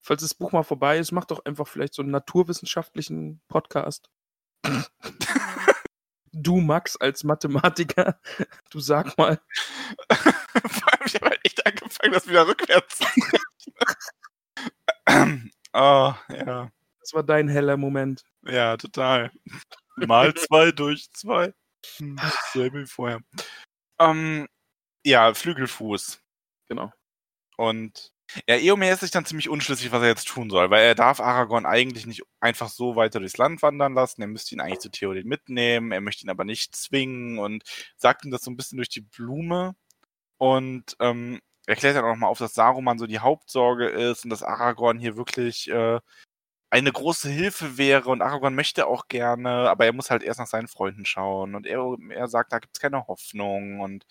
Falls das Buch mal vorbei ist, mach doch einfach vielleicht so einen naturwissenschaftlichen Podcast. Du, Max, als Mathematiker, du sag mal, Vor allem, ich habe halt echt angefangen, das wieder rückwärts zu rechnen. oh, ja. das war dein heller Moment. Ja, total. Mal zwei durch zwei. Hm, Dasselbe wie vorher. Ähm, ja, Flügelfuß. Genau. Und ja, Eomer ist sich dann ziemlich unschlüssig, was er jetzt tun soll, weil er darf Aragorn eigentlich nicht einfach so weiter durchs Land wandern lassen. Er müsste ihn eigentlich zu Theoden mitnehmen, er möchte ihn aber nicht zwingen und sagt ihm das so ein bisschen durch die Blume und ähm, erklärt dann auch nochmal auf, dass Saruman so die Hauptsorge ist und dass Aragorn hier wirklich äh, eine große Hilfe wäre und Aragorn möchte auch gerne, aber er muss halt erst nach seinen Freunden schauen und er, er sagt, da gibt's keine Hoffnung und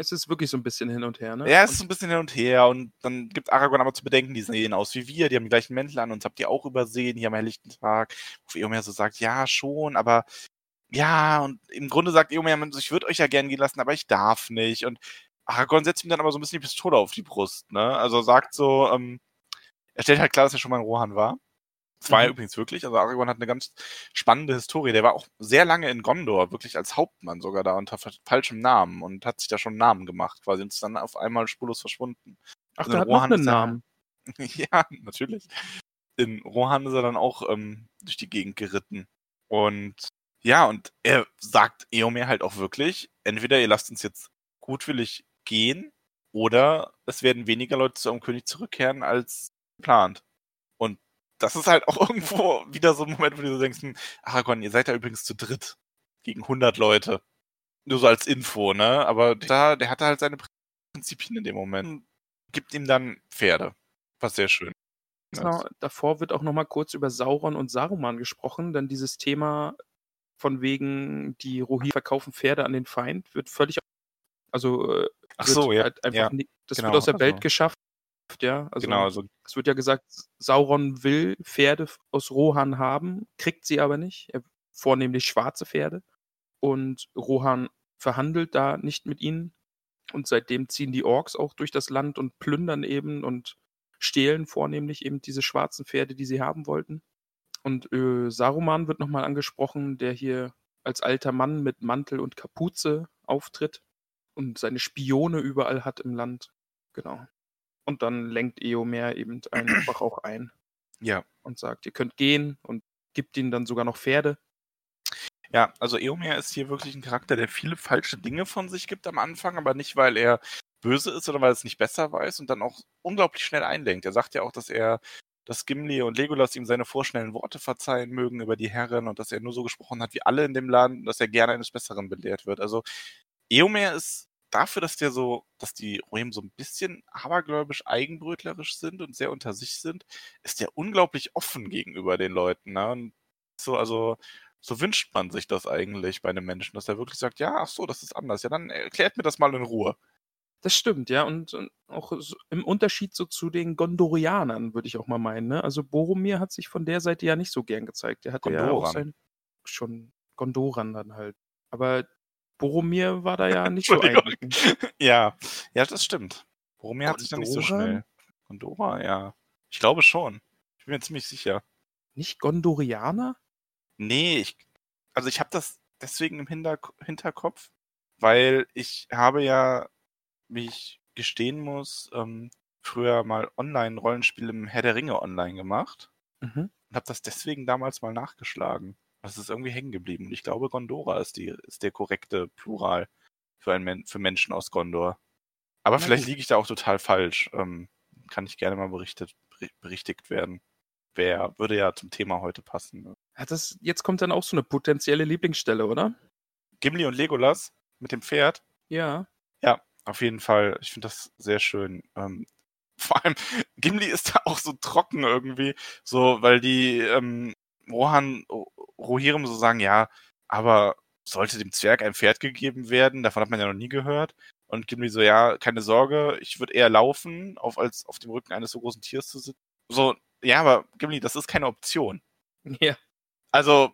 Es ist wirklich so ein bisschen hin und her, ne? ja, es ist so ein bisschen hin und her und dann gibt Aragorn aber zu bedenken, die sehen aus wie wir, die haben die gleichen Mäntel an, uns habt ihr auch übersehen, hier am helllichten Tag, wo Eomer so sagt, ja, schon, aber ja, und im Grunde sagt Eomer, ich würde euch ja gern gehen lassen, aber ich darf nicht und Aragorn setzt ihm dann aber so ein bisschen die Pistole auf die Brust, ne, also sagt so, ähm, er stellt halt klar, dass er schon mal in Rohan war. Das war er Mhm. übrigens wirklich. Also Aragorn hat eine ganz spannende Historie. Der war auch sehr lange in Gondor, wirklich als Hauptmann sogar da unter fa- falschem Namen und hat sich da schon einen Namen gemacht, quasi und ist dann auf einmal spurlos verschwunden. Ach, in der hat noch Rohan einen ist er- Namen. ja, natürlich. In Rohan ist er dann auch ähm, durch die Gegend geritten. Und ja, und er sagt Eomer halt auch wirklich, entweder ihr lasst uns jetzt gutwillig gehen oder es werden weniger Leute zu eurem König zurückkehren als geplant. Das ist halt auch irgendwo wieder so ein Moment, wo du so denkst, hm, Aragorn, ihr seid da übrigens zu dritt gegen 100 Leute. Nur so als Info, ne? Aber da, der hatte halt seine Prinzipien in dem Moment. Gibt ihm dann Pferde. Was sehr schön. Genau, davor wird auch noch mal kurz über Sauron und Saruman gesprochen, denn dieses Thema von wegen die Rohirrim verkaufen Pferde an den Feind wird völlig also äh, Ach wird so, ja. halt einfach ja. das genau, wird aus der Welt so. geschafft, ja, also genau, also es wird ja gesagt, Sauron will Pferde aus Rohan haben, kriegt sie aber nicht, er, vornehmlich schwarze Pferde und Rohan verhandelt da nicht mit ihnen und seitdem ziehen die Orks auch durch das Land und plündern eben und stehlen vornehmlich eben diese schwarzen Pferde, die sie haben wollten. Und äh, Saruman wird nochmal angesprochen, der hier als alter Mann mit Mantel und Kapuze auftritt und seine Spione überall hat im Land. Genau. Und dann lenkt Eomer eben einfach auch ein ja. und sagt, ihr könnt gehen und gibt ihnen dann sogar noch Pferde. Ja, also Eomer ist hier wirklich ein Charakter, der viele falsche Dinge von sich gibt am Anfang, aber nicht, weil er böse ist, sondern weil er es nicht besser weiß und dann auch unglaublich schnell einlenkt. Er sagt ja auch, dass er, dass Gimli und Legolas ihm seine vorschnellen Worte verzeihen mögen über die Herren und dass er nur so gesprochen hat wie alle in dem Land und dass er gerne eines Besseren belehrt wird. Also Eomer ist dafür, dass der so, dass die Rohirrim so ein bisschen abergläubisch eigenbrötlerisch sind und sehr unter sich sind, ist der unglaublich offen gegenüber den Leuten. Ne? Und so, also so wünscht man sich das eigentlich bei einem Menschen, dass er wirklich sagt, ja, ach so, das ist anders. Ja, dann erklärt mir das mal in Ruhe. Das stimmt, ja. Und, und auch so im Unterschied so zu den Gondorianern, würde ich auch mal meinen. Ne? Also Boromir hat sich von der Seite ja nicht so gern gezeigt. Der hatte ja auch sein schon Gondoran dann halt. Aber Boromir war da ja nicht so eingegangen. Ja, ja, das stimmt. Boromir hat sich dann nicht so schnell. Gondora, ja. Ich glaube schon. Ich bin mir ziemlich sicher. Nicht Gondorianer? Nee, ich, also ich habe das deswegen im Hinter Hinterkopf, weil ich habe ja, wie ich gestehen muss, ähm, früher mal Online-Rollenspiel im Herr der Ringe online gemacht Mhm. und habe das deswegen damals mal nachgeschlagen. Das ist irgendwie hängen geblieben. Und ich glaube, Gondora ist, die, ist der korrekte Plural für, ein Men für Menschen aus Gondor. Aber Na vielleicht liege ich da auch total falsch. Ähm, kann ich gerne mal berichtet, beri- berichtigt werden. Wer würde ja zum Thema heute passen. Ne? Ja, das, jetzt kommt dann auch so eine potenzielle Lieblingsstelle, oder? Gimli und Legolas mit dem Pferd. Ja. Ja, auf jeden Fall. Ich finde das sehr schön. Ähm, vor allem, Gimli ist da auch so trocken irgendwie, so, weil die ähm, Rohan, Rohirrim so sagen, ja, aber sollte dem Zwerg ein Pferd gegeben werden? Davon hat man ja noch nie gehört. Und Gimli so, ja, keine Sorge, ich würde eher laufen, auf, als auf dem Rücken eines so großen Tiers zu sitzen. So, ja, aber Gimli, das ist keine Option. Ja, Also,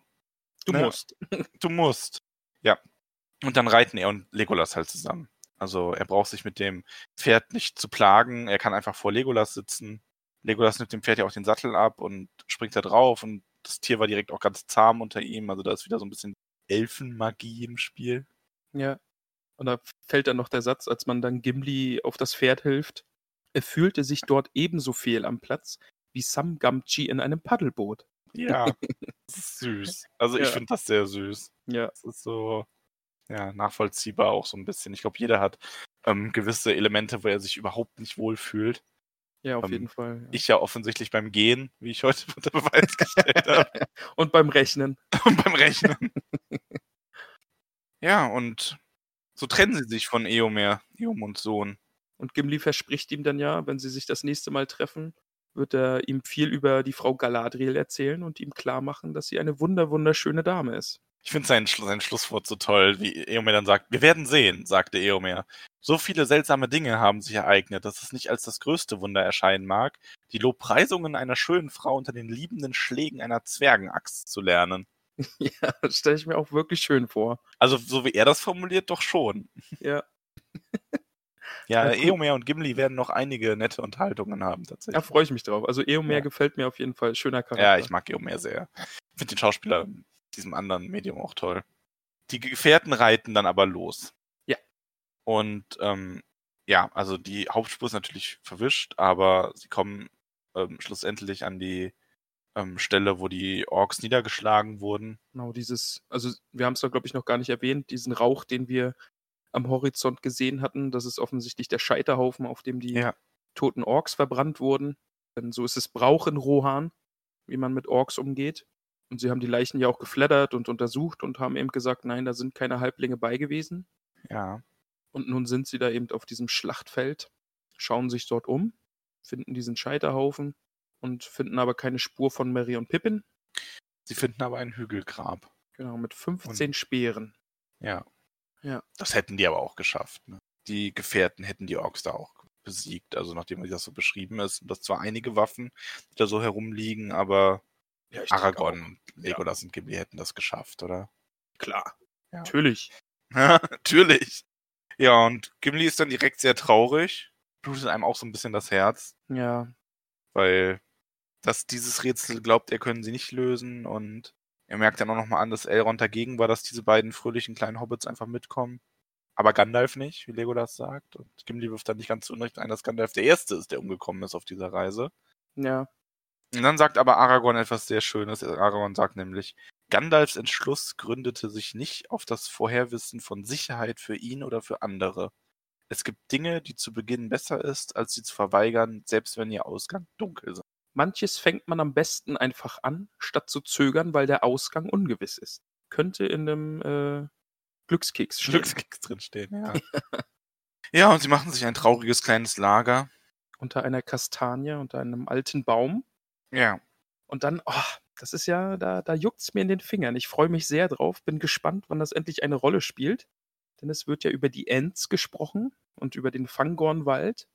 du Ne? musst. du musst. Ja. Und dann reiten er und Legolas halt zusammen. Also er braucht sich mit dem Pferd nicht zu plagen. Er kann einfach vor Legolas sitzen. Legolas nimmt dem Pferd ja auch den Sattel ab und springt da drauf und das Tier war direkt auch ganz zahm unter ihm. Also da ist wieder so ein bisschen Elfenmagie im Spiel. Ja. Und da fällt dann noch der Satz, als man dann Gimli auf das Pferd hilft. Er fühlte sich dort ebenso fehl am Platz wie Sam Gamgee in einem Paddelboot. Ja. das ist süß. Also ich Ja. finde das sehr süß. Ja. Das ist so ja, nachvollziehbar auch so ein bisschen. Ich glaube, jeder hat ähm, gewisse Elemente, wo er sich überhaupt nicht wohlfühlt. Ja, auf Ähm, jeden Fall. Ja. Ich ja offensichtlich beim Gehen, wie ich heute unter Beweis gestellt habe. Und beim Rechnen. und beim Rechnen. ja, und so trennen sie sich von Eomer, Eom und Sohn. Und Gimli verspricht ihm dann ja, wenn sie sich das nächste Mal treffen, wird er ihm viel über die Frau Galadriel erzählen und ihm klar machen, dass sie eine wunder wunderschöne Dame ist. Ich finde sein, sein Schlusswort so toll, wie Eomer dann sagt, wir werden sehen, sagte Eomer. So viele seltsame Dinge haben sich ereignet, dass es nicht als das größte Wunder erscheinen mag, die Lobpreisungen einer schönen Frau unter den liebenden Schlägen einer Zwergenaxt zu lernen. ja, das stelle ich mir auch wirklich schön vor. Also, so wie er das formuliert, doch schon. Ja, Ja, Ja. Eomer und Gimli werden noch einige nette Unterhaltungen haben, da tatsächlich. freue ich mich drauf. Also Eomer Ja. gefällt mir auf jeden Fall. Schöner Charakter. Ja, ich mag Eomer sehr. Ich finde den Schauspieler diesem anderen Medium auch toll. Die Gefährten reiten dann aber los. Ja. Und ähm, ja, also die Hauptspur ist natürlich verwischt, aber sie kommen ähm, schlussendlich an die ähm, Stelle, wo die Orks niedergeschlagen wurden. Genau, dieses, also wir haben es doch, glaube ich, noch gar nicht erwähnt, diesen Rauch, den wir am Horizont gesehen hatten. Das ist offensichtlich der Scheiterhaufen, auf dem die Ja. toten Orks verbrannt wurden. Denn so ist es Brauch in Rohan, wie man mit Orks umgeht. Und sie haben die Leichen ja auch geflattert und untersucht und haben eben gesagt, nein, da sind keine Halblinge bei gewesen. Ja. Und nun sind sie da eben auf diesem Schlachtfeld, schauen sich dort um, finden diesen Scheiterhaufen und finden aber keine Spur von Mary und Pippin. Sie finden aber ein Hügelgrab. Genau, mit 15 Speeren. Ja. Ja. Das hätten die aber auch geschafft. Ne? Die Gefährten hätten die Orks da auch besiegt. Also nachdem das so beschrieben ist. Und das zwar einige Waffen, die da so herumliegen, aber Ja, ich denke Aragorn, auch. und Legolas und Gimli hätten das geschafft, oder? Klar. Ja. Natürlich. Natürlich. Ja, und Gimli ist dann direkt sehr traurig. Blutet einem auch so ein bisschen das Herz, Ja. weil dass dieses Rätsel glaubt, er können sie nicht lösen und er merkt dann auch nochmal an, dass Elrond dagegen war, dass diese beiden fröhlichen kleinen Hobbits einfach mitkommen. Aber Gandalf nicht, wie Legolas sagt. Und Gimli wirft dann nicht ganz zu Unrecht ein, dass Gandalf der Erste ist, der umgekommen ist auf dieser Reise. Ja. Und dann sagt aber Aragorn etwas sehr Schönes. Aragorn sagt nämlich, Gandalfs Entschluss gründete sich nicht auf das Vorherwissen von Sicherheit für ihn oder für andere. Es gibt Dinge, die zu Beginn besser ist, als sie zu verweigern, selbst wenn ihr Ausgang dunkel ist. Manches fängt man am besten einfach an, statt zu zögern, weil der Ausgang ungewiss ist. Könnte in einem äh, Glückskeks stehen. Glückskeks drinstehen, ja. ja, und sie machen sich ein trauriges kleines Lager. Unter einer Kastanie, unter einem alten Baum. Ja. Und dann, oh, das ist ja, da, da juckt's mir in den Fingern. Ich freue mich sehr drauf, bin gespannt, wann das endlich eine Rolle spielt. Denn es wird ja über die Ents gesprochen und über den Fangornwald,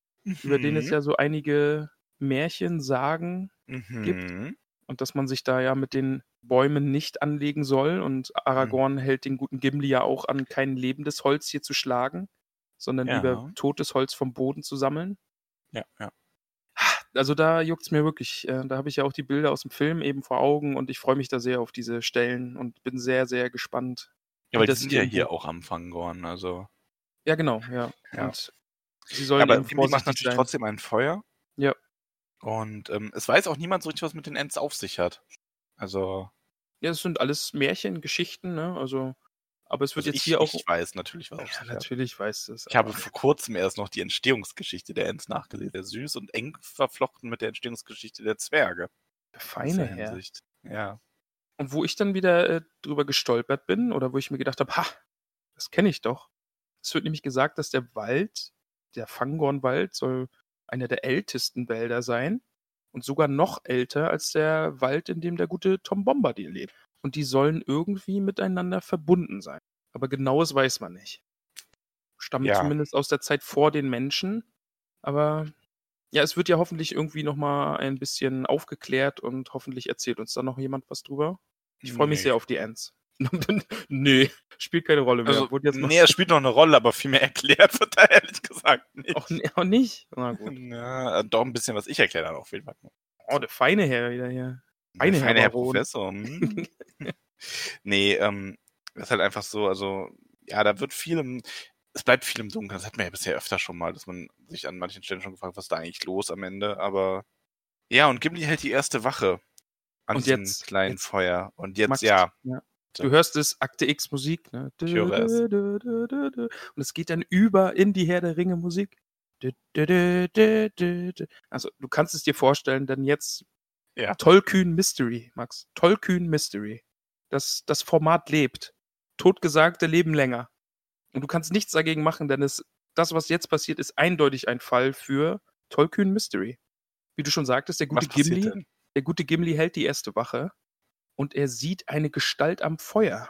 über den es ja so einige Märchen, Sagen mhm. und dass man sich da ja mit den Bäumen nicht anlegen soll. Und Aragorn hält den guten Gimli ja auch an, kein lebendes Holz hier zu schlagen, sondern Ja. lieber totes Holz vom Boden zu sammeln. Ja, ja. Also da juckt's mir wirklich. Äh, da habe ich ja auch die Bilder aus dem Film eben vor Augen und ich freue mich da sehr auf diese Stellen und bin sehr, sehr gespannt. Ja, weil die das sind ja hier auch am Fangorn, also. Ja, genau, ja. Ja. Und sie sollen aber eben Gimli macht natürlich sein. trotzdem ein Feuer. Ja. Und ähm, es weiß auch niemand so richtig, was mit den Ents auf sich hat. Also, Ja, es sind alles Märchen, Geschichten, ne? Also, aber es wird also jetzt ich, hier auch. ich weiß natürlich, was ja, auf sich hat. natürlich weiß es. Ich habe vor kurzem erst noch die Entstehungsgeschichte der Ents nachgelesen. Sehr süß und eng verflochten mit der Entstehungsgeschichte der Zwerge. In feine Herr. Hinsicht. Ja. Und wo ich dann wieder äh, drüber gestolpert bin oder wo ich mir gedacht habe, ha, das kenne ich doch. Es wird nämlich gesagt, dass der Wald, der Fangornwald, soll einer der ältesten Wälder sein und sogar noch älter als der Wald, in dem der gute Tom Bombadil lebt. Und die sollen irgendwie miteinander verbunden sein. Aber genaues weiß man nicht. Stammen Ja. zumindest aus der Zeit vor den Menschen. Aber ja, es wird ja hoffentlich irgendwie nochmal ein bisschen aufgeklärt und hoffentlich erzählt uns da noch jemand was drüber. Ich freue mich Nee. sehr auf die Ends. nee, spielt keine Rolle mehr. Also, jetzt nee, es spielt noch eine Rolle, aber viel mehr erklärt wird da ehrlich gesagt nicht. auch, auch nicht? Na gut. Ja, doch ein bisschen, was ich erklärt habe, auf jeden Fall. Oh, der feine Herr wieder hier. Feine Herr Herr. Professor. hm. nee, ähm, das ist halt einfach so, also, ja, da wird viel im, es bleibt viel im Dunkeln. Das hat man ja bisher öfter schon mal, dass man sich an manchen Stellen schon gefragt, was ist da eigentlich los am Ende, aber ja, und Gimli hält die erste Wache an Und diesem jetzt- kleinen jetzt- Feuer. Und jetzt, Max, ja, Du hörst es, Akte X Musik. Ne? Ich höre es. Und es geht dann über in die Herr der Ringe Musik. Also du kannst es dir vorstellen, denn jetzt Ja. Tollkühn Mystery, Max. Tollkühn Mystery. Das, das Format lebt. Totgesagte leben länger. Und du kannst nichts dagegen machen, denn es, das, was jetzt passiert, ist eindeutig ein Fall für Tollkühn Mystery. Wie du schon sagtest, der gute Gimli, denn? der gute Gimli hält die erste Wache und er sieht eine Gestalt am Feuer.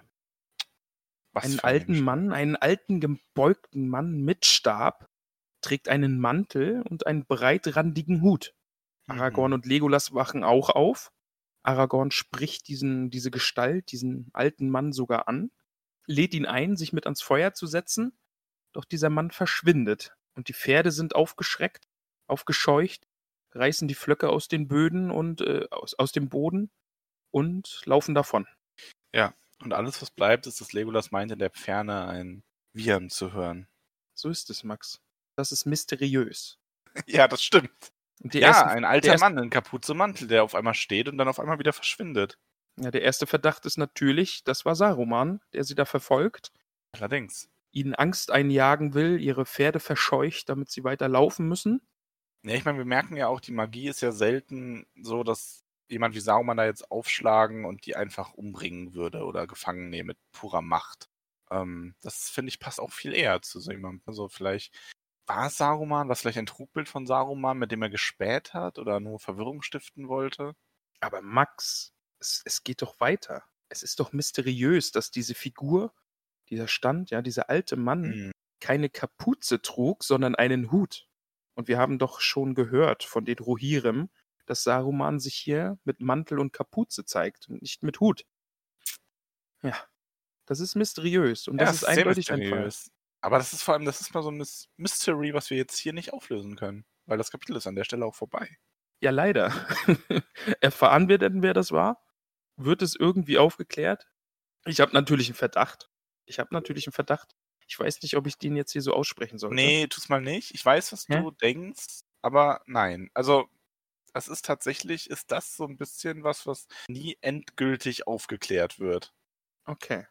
Was einen ein alten Mensch. Mann, einen alten gebeugten Mann mit Stab, trägt einen Mantel und einen breitrandigen Hut. Aragorn Mhm. und Legolas wachen auch auf. Aragorn spricht diesen, diese Gestalt, diesen alten Mann sogar an, lädt ihn ein, sich mit ans Feuer zu setzen, doch dieser Mann verschwindet und die Pferde sind aufgeschreckt, aufgescheucht, reißen die Flöcke aus den Böden und äh, aus, aus dem Boden und laufen davon. Und alles, was bleibt, ist, dass Legolas meint, in der Ferne ein Wiehern zu hören. So ist es, Max. Das ist mysteriös. Ja, das stimmt. Ja, ersten- ein alter Mann in Kapuze Mantel, der auf einmal steht und dann auf einmal wieder verschwindet. Ja, der erste Verdacht ist natürlich, das war Saruman, der sie da verfolgt, Allerdings. ihnen Angst einjagen will, ihre Pferde verscheucht, damit sie weiter laufen müssen. Ja, ich meine, wir merken ja auch, die Magie ist ja selten so, dass jemand wie Saruman da jetzt aufschlagen und die einfach umbringen würde oder gefangen nehmen mit purer Macht. Ähm, das finde ich passt auch viel eher zu so jemandem. Also vielleicht war es Saruman, was vielleicht ein Trugbild von Saruman, mit dem er gespäht hat oder nur Verwirrung stiften wollte. Aber Max, es, es geht doch weiter. Es ist doch mysteriös, dass diese Figur, dieser Stand, ja, dieser alte Mann, Hm. keine Kapuze trug, sondern einen Hut. Und wir haben doch schon gehört von den Rohirrim, dass Saruman sich hier mit Mantel und Kapuze zeigt und nicht mit Hut. Ja, das ist mysteriös und das Ja, ist sehr eindeutig ein Fall. Aber das ist vor allem, das ist mal so ein Mys- Mystery, was wir jetzt hier nicht auflösen können. Weil das Kapitel ist an der Stelle auch vorbei. Ja, leider. Erfahren wir denn, wer das war? Wird es irgendwie aufgeklärt? Ich habe natürlich einen Verdacht. Ich habe natürlich einen Verdacht. Ich weiß nicht, ob ich den jetzt hier so aussprechen sollte. Nee, tu's mal nicht. Ich weiß, was Hä? du denkst, aber nein. Also, das ist tatsächlich, ist das so ein bisschen was, was nie endgültig aufgeklärt wird. Okay.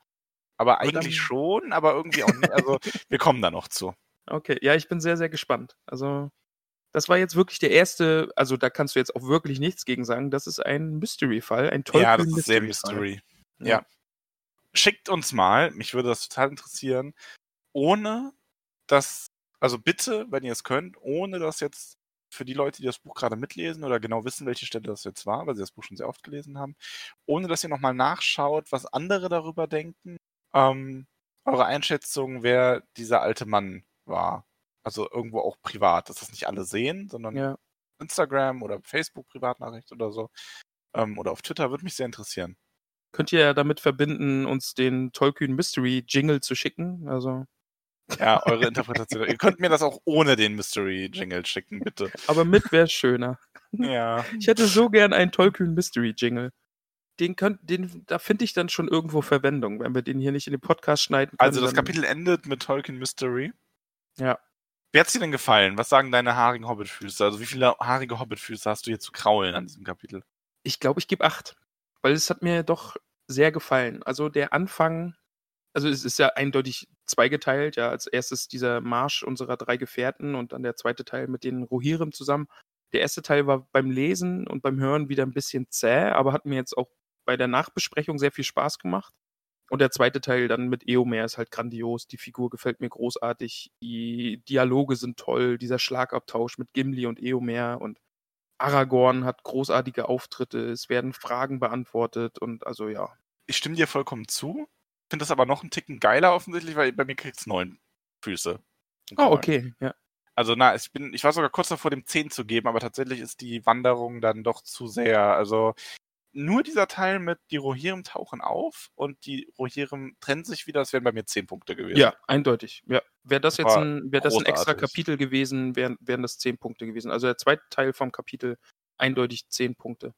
Aber eigentlich schon, aber irgendwie auch nicht. Also, wir kommen da noch zu. Okay. Ja, ich bin sehr, sehr gespannt. Also, das war jetzt wirklich der erste, also da kannst du jetzt auch wirklich nichts gegen sagen. Das ist ein Mystery-Fall, ein ja, das ist sehr. Mystery. Ja. Ja. Schickt uns mal, mich würde das total interessieren, ohne dass, also bitte, wenn ihr es könnt, ohne dass jetzt für die Leute, die das Buch gerade mitlesen oder genau wissen, welche Stelle das jetzt war, weil sie das Buch schon sehr oft gelesen haben, ohne dass ihr nochmal nachschaut, was andere darüber denken, ähm, eure Einschätzung, wer dieser alte Mann war. Also irgendwo auch privat, dass das nicht alle sehen, sondern Ja. Instagram oder Facebook Privatnachricht oder so. Ähm, oder auf Twitter, würde mich sehr interessieren. Könnt ihr ja damit verbinden, uns den Tolkien Mystery Jingle zu schicken. Also, Ja, eure Interpretation. Ihr könnt mir das auch ohne den Mystery-Jingle schicken, bitte. aber mit wäre schöner. Ja. Ich hätte so gern einen Tollkühn Mystery Jingle. Den könnt, den, da finde ich dann schon irgendwo Verwendung, wenn wir den hier nicht in den Podcast schneiden können. Also das Kapitel endet mit Tolkien Mystery. Ja. Wie hat's dir denn gefallen? Was sagen deine haarigen Hobbitfüße? Also wie viele haarige Hobbitfüße hast du hier zu kraulen an diesem Kapitel? Ich glaube, ich gebe acht. Weil es hat mir doch sehr gefallen. Also der Anfang, also es ist ja eindeutig zweigeteilt, ja. Als erstes dieser Marsch unserer drei Gefährten und dann der zweite Teil mit den Rohirrim zusammen. Der erste Teil war beim Lesen und beim Hören wieder ein bisschen zäh, aber hat mir jetzt auch bei der Nachbesprechung sehr viel Spaß gemacht. Und der zweite Teil dann mit Eomer ist halt grandios. Die Figur gefällt mir großartig. Die Dialoge sind toll. Dieser Schlagabtausch mit Gimli und Eomer und Aragorn hat großartige Auftritte. Es werden Fragen beantwortet und also ja. Ich stimme dir vollkommen zu. Finde das aber noch einen Ticken geiler offensichtlich, weil bei mir kriegt's neun Füße. Ah, okay, ja. Also na, ich bin, ich war sogar kurz davor, dem 10 zu geben, aber tatsächlich ist die Wanderung dann doch zu sehr. Also nur dieser Teil mit die Rohirrim tauchen auf und die Rohirrim trennen sich wieder, das wären bei mir 10 Punkte gewesen. Ja, eindeutig. Ja. Wäre das jetzt ein, wäre das ein extra. Kapitel gewesen, wären, wären das 10 Punkte gewesen. Also der zweite Teil vom Kapitel eindeutig 10 Punkte.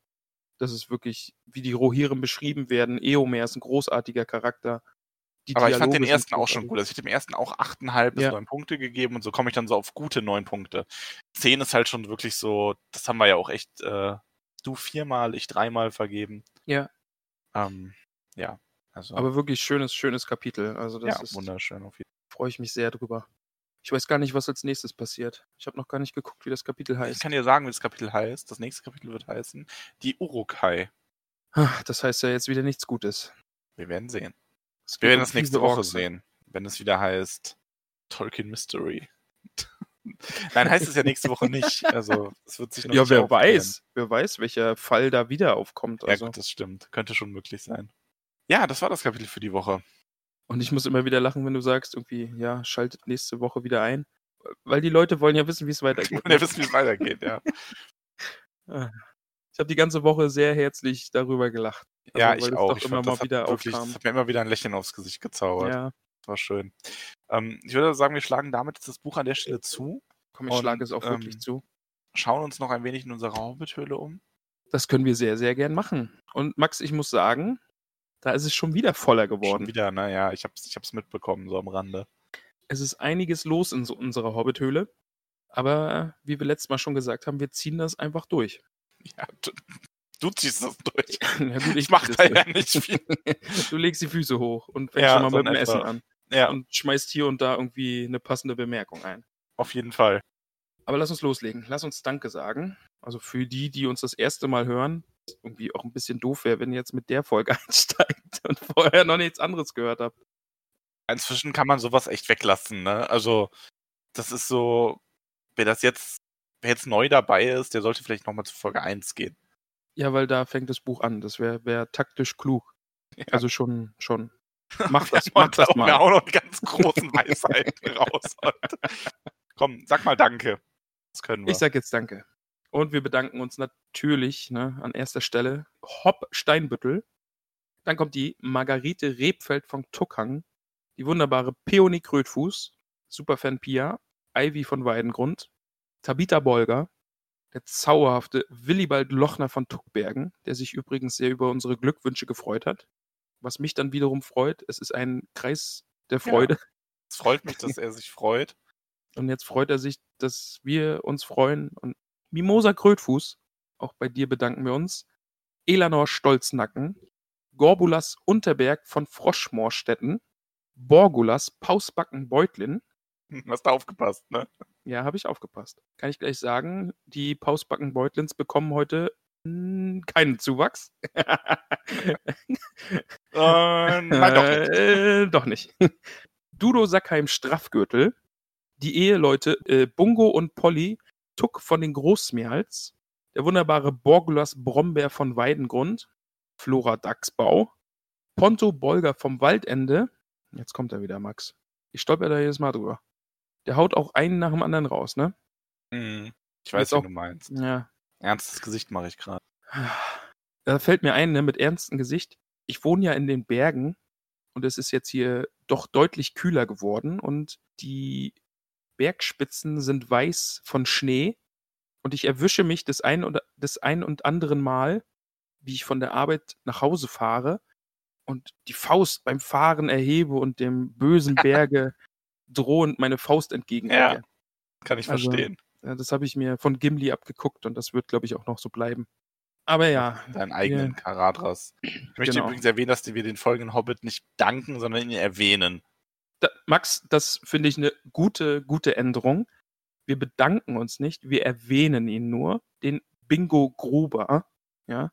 Das ist wirklich, wie die Rohirrim beschrieben werden. Eomer ist ein großartiger Charakter. Die aber ich fand den Dialoge ersten auch schon gut. Also ich hätte dem ersten auch 8,5 bis Ja. 9 Punkte gegeben und so komme ich dann so auf gute 9 Punkte. 10 ist halt schon wirklich so, das haben wir ja auch echt, äh, du viermal, ich dreimal vergeben. Ja. Ähm, ja, also Aber wirklich schönes, schönes Kapitel. Also das ja, ist, wunderschön auf jeden freue ich mich sehr drüber. Ich weiß gar nicht, was als nächstes passiert. Ich habe noch gar nicht geguckt, wie das Kapitel Fall. Ich heißt. kann dir sagen, wie das Kapitel heißt. Das nächste Kapitel wird heißen Die Urukai. Ah, Das heißt ja jetzt wieder nichts Gutes. Wir werden sehen. Wir werden das nächste Woche sehen, wenn es wieder heißt Tolkien Mystery. Nein, heißt es ja nächste Woche nicht. Also es wird sich noch Ja, nicht wer weiß. Wer weiß, welcher Fall da wieder aufkommt. Ja, Also. gut, das stimmt. Könnte schon möglich sein. Ja, das war das Kapitel für die Woche. Und ich muss immer wieder lachen, wenn du sagst, irgendwie, ja, schaltet nächste Woche wieder ein. Weil die Leute wollen ja wissen, wie es weitergeht. Und ihr wisst, wie es weitergeht, ja. Ich habe die ganze Woche sehr herzlich darüber gelacht. ja, weil ich auch. Ich immer mal das, hat wieder wirklich, aufkam. das hat mir immer wieder ein Lächeln aufs Gesicht gezaubert. Ja, war schön. Ähm, ich würde sagen, wir schlagen damit jetzt das Buch an der Stelle zu, komm, ich Und, schlage es auch wirklich ähm, zu. schauen uns noch ein wenig in unserer Hobbithöhle um. Das können wir sehr, sehr gern machen. Und Max, ich muss sagen, da ist es schon wieder voller Schon geworden. wieder, naja, ich hab's, ich hab's mitbekommen, so am Rande. Es ist einiges los in so unserer Hobbithöhle. Aber wie wir letztes Mal schon gesagt haben, wir ziehen das einfach durch. Ja, du, du ziehst das durch. Na gut, Ich mach zieh da ja nicht viel. Du legst die Füße hoch und fängst Ja, schon mal so mit dem etwa. Essen an. Ja, Und schmeißt hier und da irgendwie eine passende Bemerkung ein. auf jeden Fall. Aber lass uns loslegen. Lass uns Danke sagen. Also für die, die uns das erste Mal hören, irgendwie auch ein bisschen doof wäre, wenn ihr jetzt mit der Folge einsteigt und vorher noch nichts anderes gehört habt. Inzwischen kann man sowas echt weglassen, ne? Also, das ist so, wer das jetzt, wer jetzt neu dabei ist, der sollte vielleicht nochmal zu Folge 1 gehen. Ja, weil da fängt das Buch an. Das wäre wär taktisch klug. Ja. Also schon, schon. Mach das, mach das da mal. auch noch die ganz großen Weisheiten raus. Komm, sag mal Danke. Das können wir. Ich sag jetzt Danke. Und wir bedanken uns natürlich ne, an erster Stelle Hopp Steinbüttel. Dann kommt die Margarete Rebfeld von Tuckhang, die wunderbare Peony Krötfuß, Superfan Pia, Ivy von Weidengrund, Tabitha Bolger, der zauberhafte Willibald Lochner von Tuckbergen, der sich übrigens sehr über unsere Glückwünsche gefreut hat. Was mich dann wiederum freut, es ist ein Kreis der Ja. Freude. es freut mich, dass er sich freut. Und jetzt freut er sich, dass wir uns freuen. Und Mimosa Krötfuß, auch bei dir bedanken wir uns. Elanor Stolznacken, Gorbulas Unterberg von Froschmoorstetten, Borgulas Pausbacken Beutlin. Hast du aufgepasst, ne? Ja, habe ich aufgepasst. Kann ich gleich sagen, die Pausbacken Beutlins bekommen heute keinen Zuwachs. Äh, nein, doch nicht. Äh, doch nicht. Dudo Sackheim Straffgürtel, die Eheleute äh, Bungo und Polly Tuck von den Großmeerhals, der wunderbare Borgulas Brombeer von Weidengrund, Flora Dachsbau, Ponto Bolger vom Waldende, jetzt kommt er wieder, Max. Ich stolper da jedes Mal drüber. Der haut auch einen nach dem anderen raus, ne? Hm, Ich weiß, was auch- du meinst. Ja. Ernstes Gesicht mache ich gerade. Da fällt mir ein, ne, mit ernstem Gesicht. Ich wohne ja in den Bergen und es ist jetzt hier doch deutlich kühler geworden und die Bergspitzen sind weiß von Schnee und ich erwische mich das ein oder das ein und anderen Mal, wie ich von der Arbeit nach Hause fahre und die Faust beim Fahren erhebe und dem bösen Berge drohend meine Faust entgegenhebe. Kann ich Also, verstehen. Ja, das habe ich mir von Gimli abgeguckt und das wird, glaube ich, auch noch so bleiben. Aber ja, Deinen eigenen ja. Karadras. Ich möchte Genau. übrigens erwähnen, dass wir den folgenden Hobbit nicht danken, sondern ihn erwähnen. da, Max, das finde ich eine gute, gute Änderung. Wir bedanken uns nicht, wir erwähnen ihn nur, den Bingo Gruber, ja.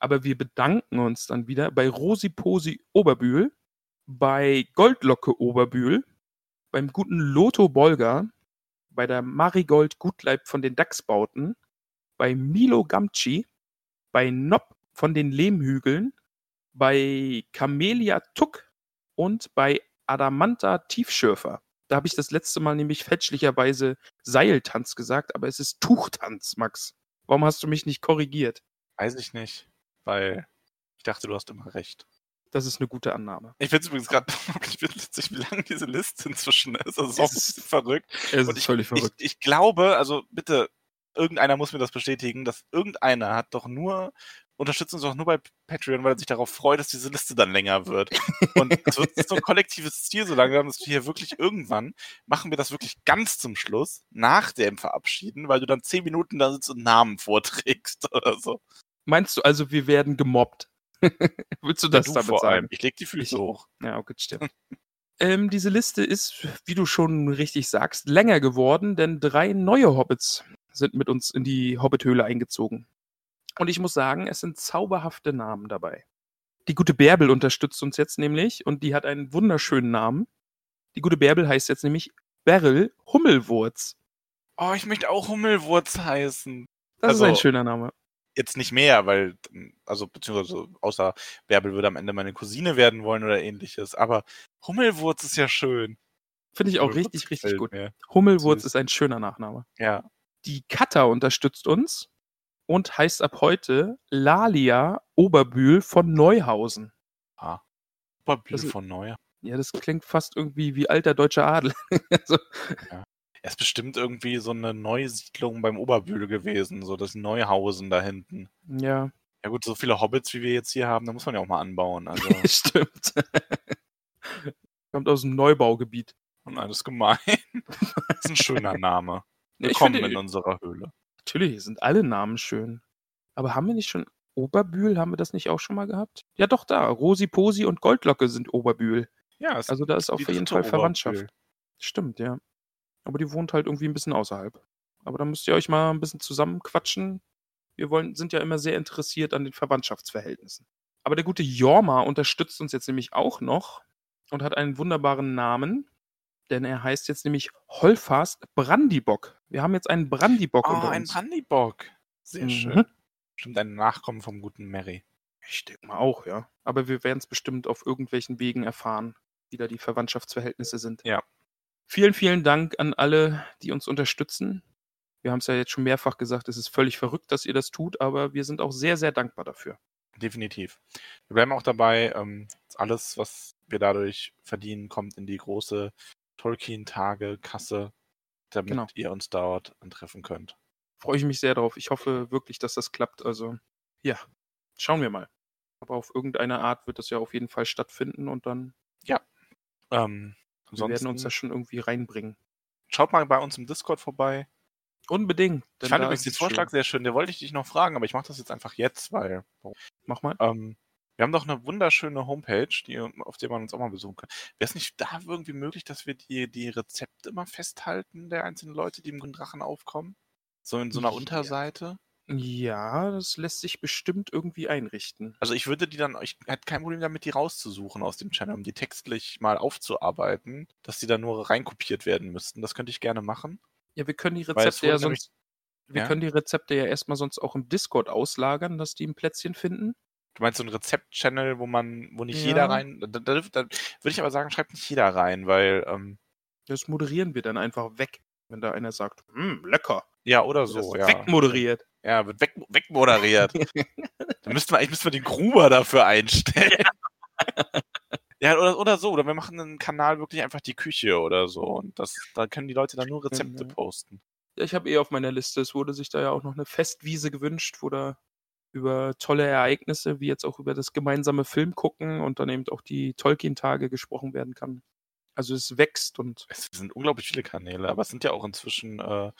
Aber wir bedanken uns dann wieder bei Rosi Posi Oberbühl, bei Goldlocke Oberbühl, beim guten Lotho Bolger, bei der Marigold Gutleib von den Dachsbauten, bei Milo Gamci, bei Nopp von den Lehmhügeln, bei Camelia Tuck und bei Adamanta Tiefschürfer. Da habe ich das letzte Mal nämlich fälschlicherweise Seiltanz gesagt, aber es ist Tuchtanz, Max. Warum hast du mich nicht korrigiert? Weiß ich nicht, weil ich dachte, du hast immer recht. Das ist eine gute Annahme. Ich finde es übrigens gerade wirklich witzig, wie lang diese Liste inzwischen ist. Also, es ist auch ein bisschen verrückt. Es Und ist völlig verrückt. Ich, ich glaube, also bitte, irgendeiner muss mir das bestätigen, dass irgendeiner hat doch nur, unterstützt uns doch nur bei Patreon, weil er sich darauf freut, dass diese Liste dann länger wird. Und es wird so ein kollektives Ziel so langsam, dass wir hier wirklich irgendwann machen wir das wirklich ganz zum Schluss, nach dem Verabschieden, weil du dann zehn Minuten da sitzt und Namen vorträgst oder so. Meinst du also, wir werden gemobbt? Willst du das du damit vor sagen? allem. Ich leg die Füße Ich- hoch. Ja, okay, stimmt. ähm, diese Liste ist, wie du schon richtig sagst, länger geworden, denn drei neue Hobbits sind mit uns in die Hobbithöhle eingezogen. Und ich muss sagen, es sind zauberhafte Namen dabei. Die gute Bärbel unterstützt uns jetzt nämlich und die hat einen wunderschönen Namen. Die gute Bärbel heißt jetzt nämlich Beryl Hummelwurz. Oh, ich möchte auch Hummelwurz heißen. Das ist ein Also- schöner Name. Jetzt nicht mehr, weil, also, beziehungsweise, außer Bärbel würde am Ende meine Cousine werden wollen oder ähnliches. Aber Hummelwurz ist ja schön. Finde ich auch Hummelwurz richtig, richtig gut. mir. Hummelwurz Süß. ist ein schöner Nachname. Ja. Die Kata unterstützt uns und heißt ab heute Lalia Oberbühl von Neuhausen. Oberbühl Das ist- von Neuer. Ja, das klingt fast irgendwie wie alter deutscher Adel. also, Er ist bestimmt irgendwie so eine Neusiedlung beim Oberbühl gewesen, so das Neuhausen da hinten. ja, Ja gut, so viele Hobbits, wie wir jetzt hier haben, da muss man ja auch mal anbauen. Also, stimmt. Kommt aus dem Neubaugebiet. und alles gemein. ist ein schöner Name. Ja, Willkommen finde- in unserer Höhle. Natürlich sind alle Namen schön. Aber haben wir nicht schon Oberbühl? Haben wir das nicht auch schon mal gehabt? Ja, doch da. Rosi Posi und Goldlocke sind Oberbühl. Ja, es Also da ist auf jeden Fall Verwandtschaft. Oberbühl. Stimmt, ja. Aber die wohnt halt irgendwie ein bisschen außerhalb. Aber da müsst ihr euch mal ein bisschen zusammenquatschen. Wir wollen, sind ja immer sehr interessiert an den Verwandtschaftsverhältnissen. Aber der gute Jorma unterstützt uns jetzt nämlich auch noch und hat einen wunderbaren Namen. Denn er heißt jetzt nämlich Holfast Brandibock. Wir haben jetzt einen Brandibock Oh, unter ein uns. Brandybock. Sehr Mhm. schön. Stimmt, ein Nachkommen vom guten Mary. Ich denke mal auch, ja. Aber wir werden es bestimmt auf irgendwelchen Wegen erfahren, wie da die Verwandtschaftsverhältnisse sind. Ja. Vielen, vielen Dank an alle, die uns unterstützen. Wir haben es ja jetzt schon mehrfach gesagt, es ist völlig verrückt, dass ihr das tut, aber wir sind auch sehr, sehr dankbar dafür. Definitiv. Wir bleiben auch dabei, ähm, alles, was wir dadurch verdienen, kommt in die große Tolkien-Tage-Kasse, damit Genau. ihr uns dort antreffen könnt. Freue ich mich sehr drauf. Ich hoffe wirklich, dass das klappt. Also, ja, schauen wir mal. Aber auf irgendeine Art wird das ja auf jeden Fall stattfinden und dann Ähm, wir werden uns ansonsten das schon irgendwie reinbringen. schaut mal bei uns im Discord vorbei. Unbedingt. Ich fand da übrigens den Vorschlag schön. sehr schön. Der wollte ich dich noch fragen, aber ich mache das jetzt einfach jetzt, weil Mach mal. ähm, wir haben doch eine wunderschöne Homepage, die, auf der man uns auch mal besuchen kann. Wäre es nicht da irgendwie möglich, dass wir die, die Rezepte immer festhalten der einzelnen Leute, die im Drachen aufkommen? So in so einer. Unterseite? Ja, das lässt sich bestimmt irgendwie einrichten. Also ich würde die dann, ich hätte kein Problem damit, die rauszusuchen aus dem Channel, um die textlich mal aufzuarbeiten, dass die dann nur reinkopiert werden müssten. Das könnte ich gerne machen. Ja, wir können die Rezepte ja sonst. Wir Ja? können die Rezepte ja erstmal sonst auch im Discord auslagern, dass die ein Plätzchen finden. Du meinst so ein Rezept-Channel, wo man, wo nicht Ja. jeder rein. Da, da, da würde ich aber sagen, schreibt nicht jeder rein, weil, ähm, Das moderieren wir dann einfach weg, wenn da einer sagt, hm, lecker. ja, oder so, ja. Wegmoderiert. Ja, wird weg, wegmoderiert. Dann müssten wir, eigentlich müssten wir den Gruber dafür einstellen. Ja, oder, oder so. Oder wir machen einen Kanal wirklich einfach die Küche oder so. Und das, da können die Leute dann nur Rezepte Genau. posten. Ja, ich habe eh auf meiner Liste, es wurde sich da ja auch noch eine Festwiese gewünscht, wo da über tolle Ereignisse, wie jetzt auch über das gemeinsame Film gucken und dann eben auch die Tolkien-Tage gesprochen werden kann. Also es wächst und Es sind unglaublich viele Kanäle, aber es sind ja auch inzwischen äh,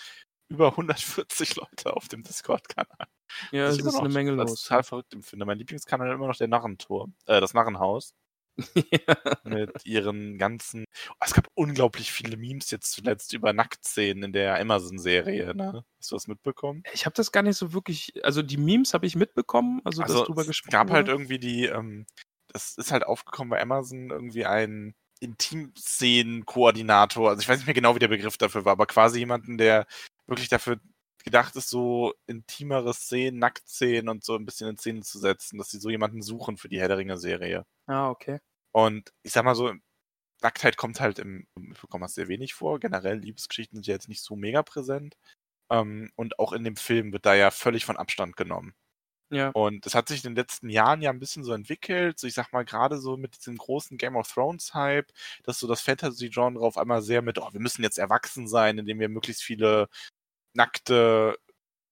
über 140 Leute auf dem Discord-Kanal. ja, Was es ich immer ist eine noch Menge als los. total verrückt empfinde. Mein Lieblingskanal ist immer noch der Narrenturm, äh, das Narrenhaus. mit ihren ganzen. Oh, es gab unglaublich viele Memes jetzt zuletzt über Nacktszenen in der Amazon-Serie, ne? Hast du das mitbekommen? Ich habe das gar nicht so wirklich, also die Memes habe ich mitbekommen, also, dass drüber es gesprochen gab halt irgendwie die, ähm, das ist halt aufgekommen bei Amazon, irgendwie ein Intimszenen-Koordinator. Also ich weiß nicht mehr genau, wie der Begriff dafür war, aber quasi jemanden, der wirklich dafür gedacht ist, so intimere Szenen, Nacktszenen und so ein bisschen in Szene zu setzen, dass sie so jemanden suchen für die Herr der Ringe-Serie. Ah, okay. Und ich sag mal so, Nacktheit kommt halt im Mitbekommen sehr wenig vor. Generell Liebesgeschichten sind ja jetzt nicht so mega präsent. Ähm, und auch in dem Film wird da ja völlig von Abstand genommen. Ja. Und das hat sich in den letzten Jahren ja ein bisschen so entwickelt. So, ich sag mal, gerade so mit diesem großen Game of Thrones-Hype, dass so das Fantasy-Genre auf einmal sehr mit, oh, wir müssen jetzt erwachsen sein, indem wir möglichst viele nackte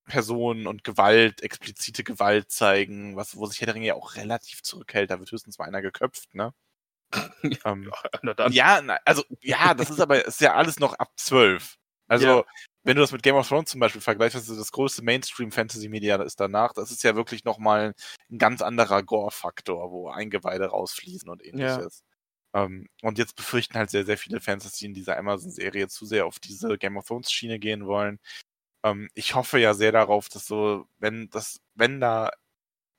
Personen und Gewalt, explizite Gewalt zeigen, was, wo sich Herr der Ringe ja auch relativ zurückhält. Da wird höchstens mal einer geköpft, ne? ähm, ja, na, also, ja, das ist aber, ist ja alles noch ab zwölf. Also, Ja. wenn du das mit Game of Thrones zum Beispiel vergleichst, das größte Mainstream-Fantasy-Media ist danach, das ist ja wirklich nochmal ein ganz anderer Gore-Faktor, wo Eingeweide rausfließen und ähnliches. Ähm, und jetzt befürchten halt sehr, sehr viele Fans, dass sie in dieser Amazon-Serie zu sehr auf diese Game of Thrones-Schiene gehen wollen. Ähm, ich hoffe ja sehr darauf, dass so, wenn das, wenn da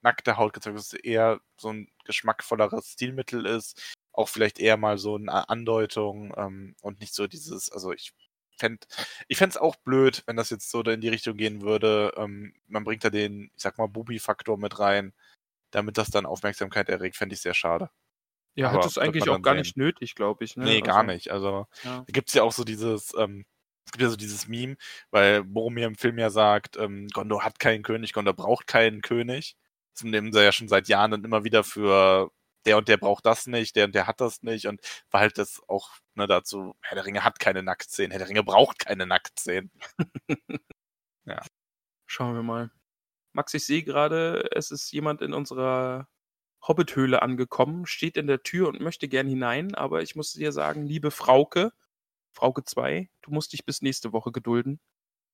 nackte Haut gezeigt es eher so ein geschmackvolleres Stilmittel ist, auch vielleicht eher mal so eine Andeutung ähm, und nicht so dieses, also ich fänd, ich fände es auch blöd, wenn das jetzt so in die Richtung gehen würde. Ähm, man bringt da den, ich sag mal, Bubi-Faktor mit rein, damit das dann Aufmerksamkeit erregt, fände ich sehr schade. Ja, Aber hat es eigentlich auch gar sehen. nicht nötig, glaube ich. Ne? Nee, gar Also, nicht. Also Ja. da gibt's ja auch so dieses, ähm, es gibt ja so dieses Meme, weil Boromir im Film ja sagt, ähm, Gondor hat keinen König, Gondor braucht keinen König. Das nehmen sie ja schon seit Jahren dann immer wieder für der und der braucht das nicht, der und der hat das nicht und war halt das auch ne, dazu, Herr der Ringe hat keine Nacktszenen, Herr der Ringe braucht keine Nacktszenen. Schauen wir mal. Max, ich sehe gerade, es ist jemand in unserer Hobbithöhle angekommen, steht in der Tür und möchte gern hinein, aber ich muss dir sagen, liebe Frauke, Frauke 2, du musst dich bis nächste Woche gedulden.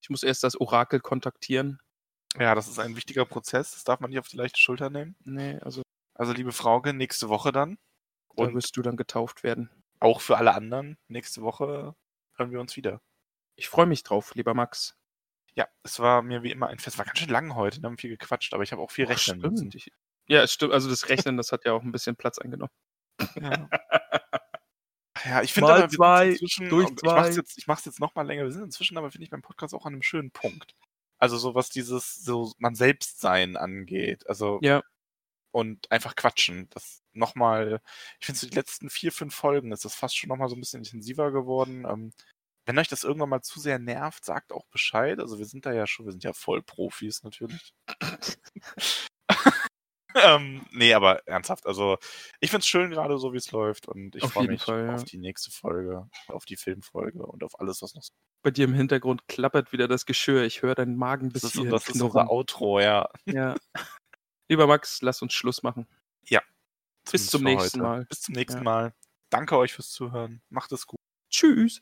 Ich muss erst das Orakel kontaktieren. Ja, das ist ein wichtiger Prozess, das darf man nicht auf die leichte Schulter nehmen. Nee, also Also liebe Frauke, nächste Woche dann. da Und wirst du dann getauft werden. auch für alle anderen, nächste Woche hören wir uns wieder. Ich freue mich drauf, lieber Max. Ja, es war mir wie immer ein Fest. War ganz schön lang heute, wir haben viel gequatscht, aber ich habe auch viel Oh, rechnen stimmt. müssen. Ja, es stimmt. Also das Rechnen, das hat ja auch ein bisschen Platz eingenommen. Ja. ja, ich finde aber, zwei, inzwischen, durch ich mach's zwei. jetzt, ich mach's jetzt noch mal länger. Wir sind inzwischen aber, finde ich, beim Podcast auch an einem schönen Punkt. Also so was dieses, so man selbst sein angeht. Also, Ja. und einfach quatschen. Das nochmal, ich finde so die letzten vier, fünf Folgen ist das fast schon nochmal so ein bisschen intensiver geworden. Ähm, wenn euch das irgendwann mal zu sehr nervt, sagt auch Bescheid. Also wir sind da ja schon, wir sind ja voll Profis natürlich. ähm, nee, aber ernsthaft, also ich find's schön gerade so, wie es läuft und ich freue mich Fall, ja. auf die nächste Folge, auf die Filmfolge und auf alles, was noch so Bei dir im Hintergrund klappert wieder das Geschirr. Ich höre deinen Magen bis Das ist, das ist unser Outro, ja. Ja. Lieber Max, lass uns Schluss machen. Bis Zumindest zum nächsten heute. Mal. Bis zum nächsten Ja. Mal. Danke euch fürs Zuhören. Macht es gut. Tschüss.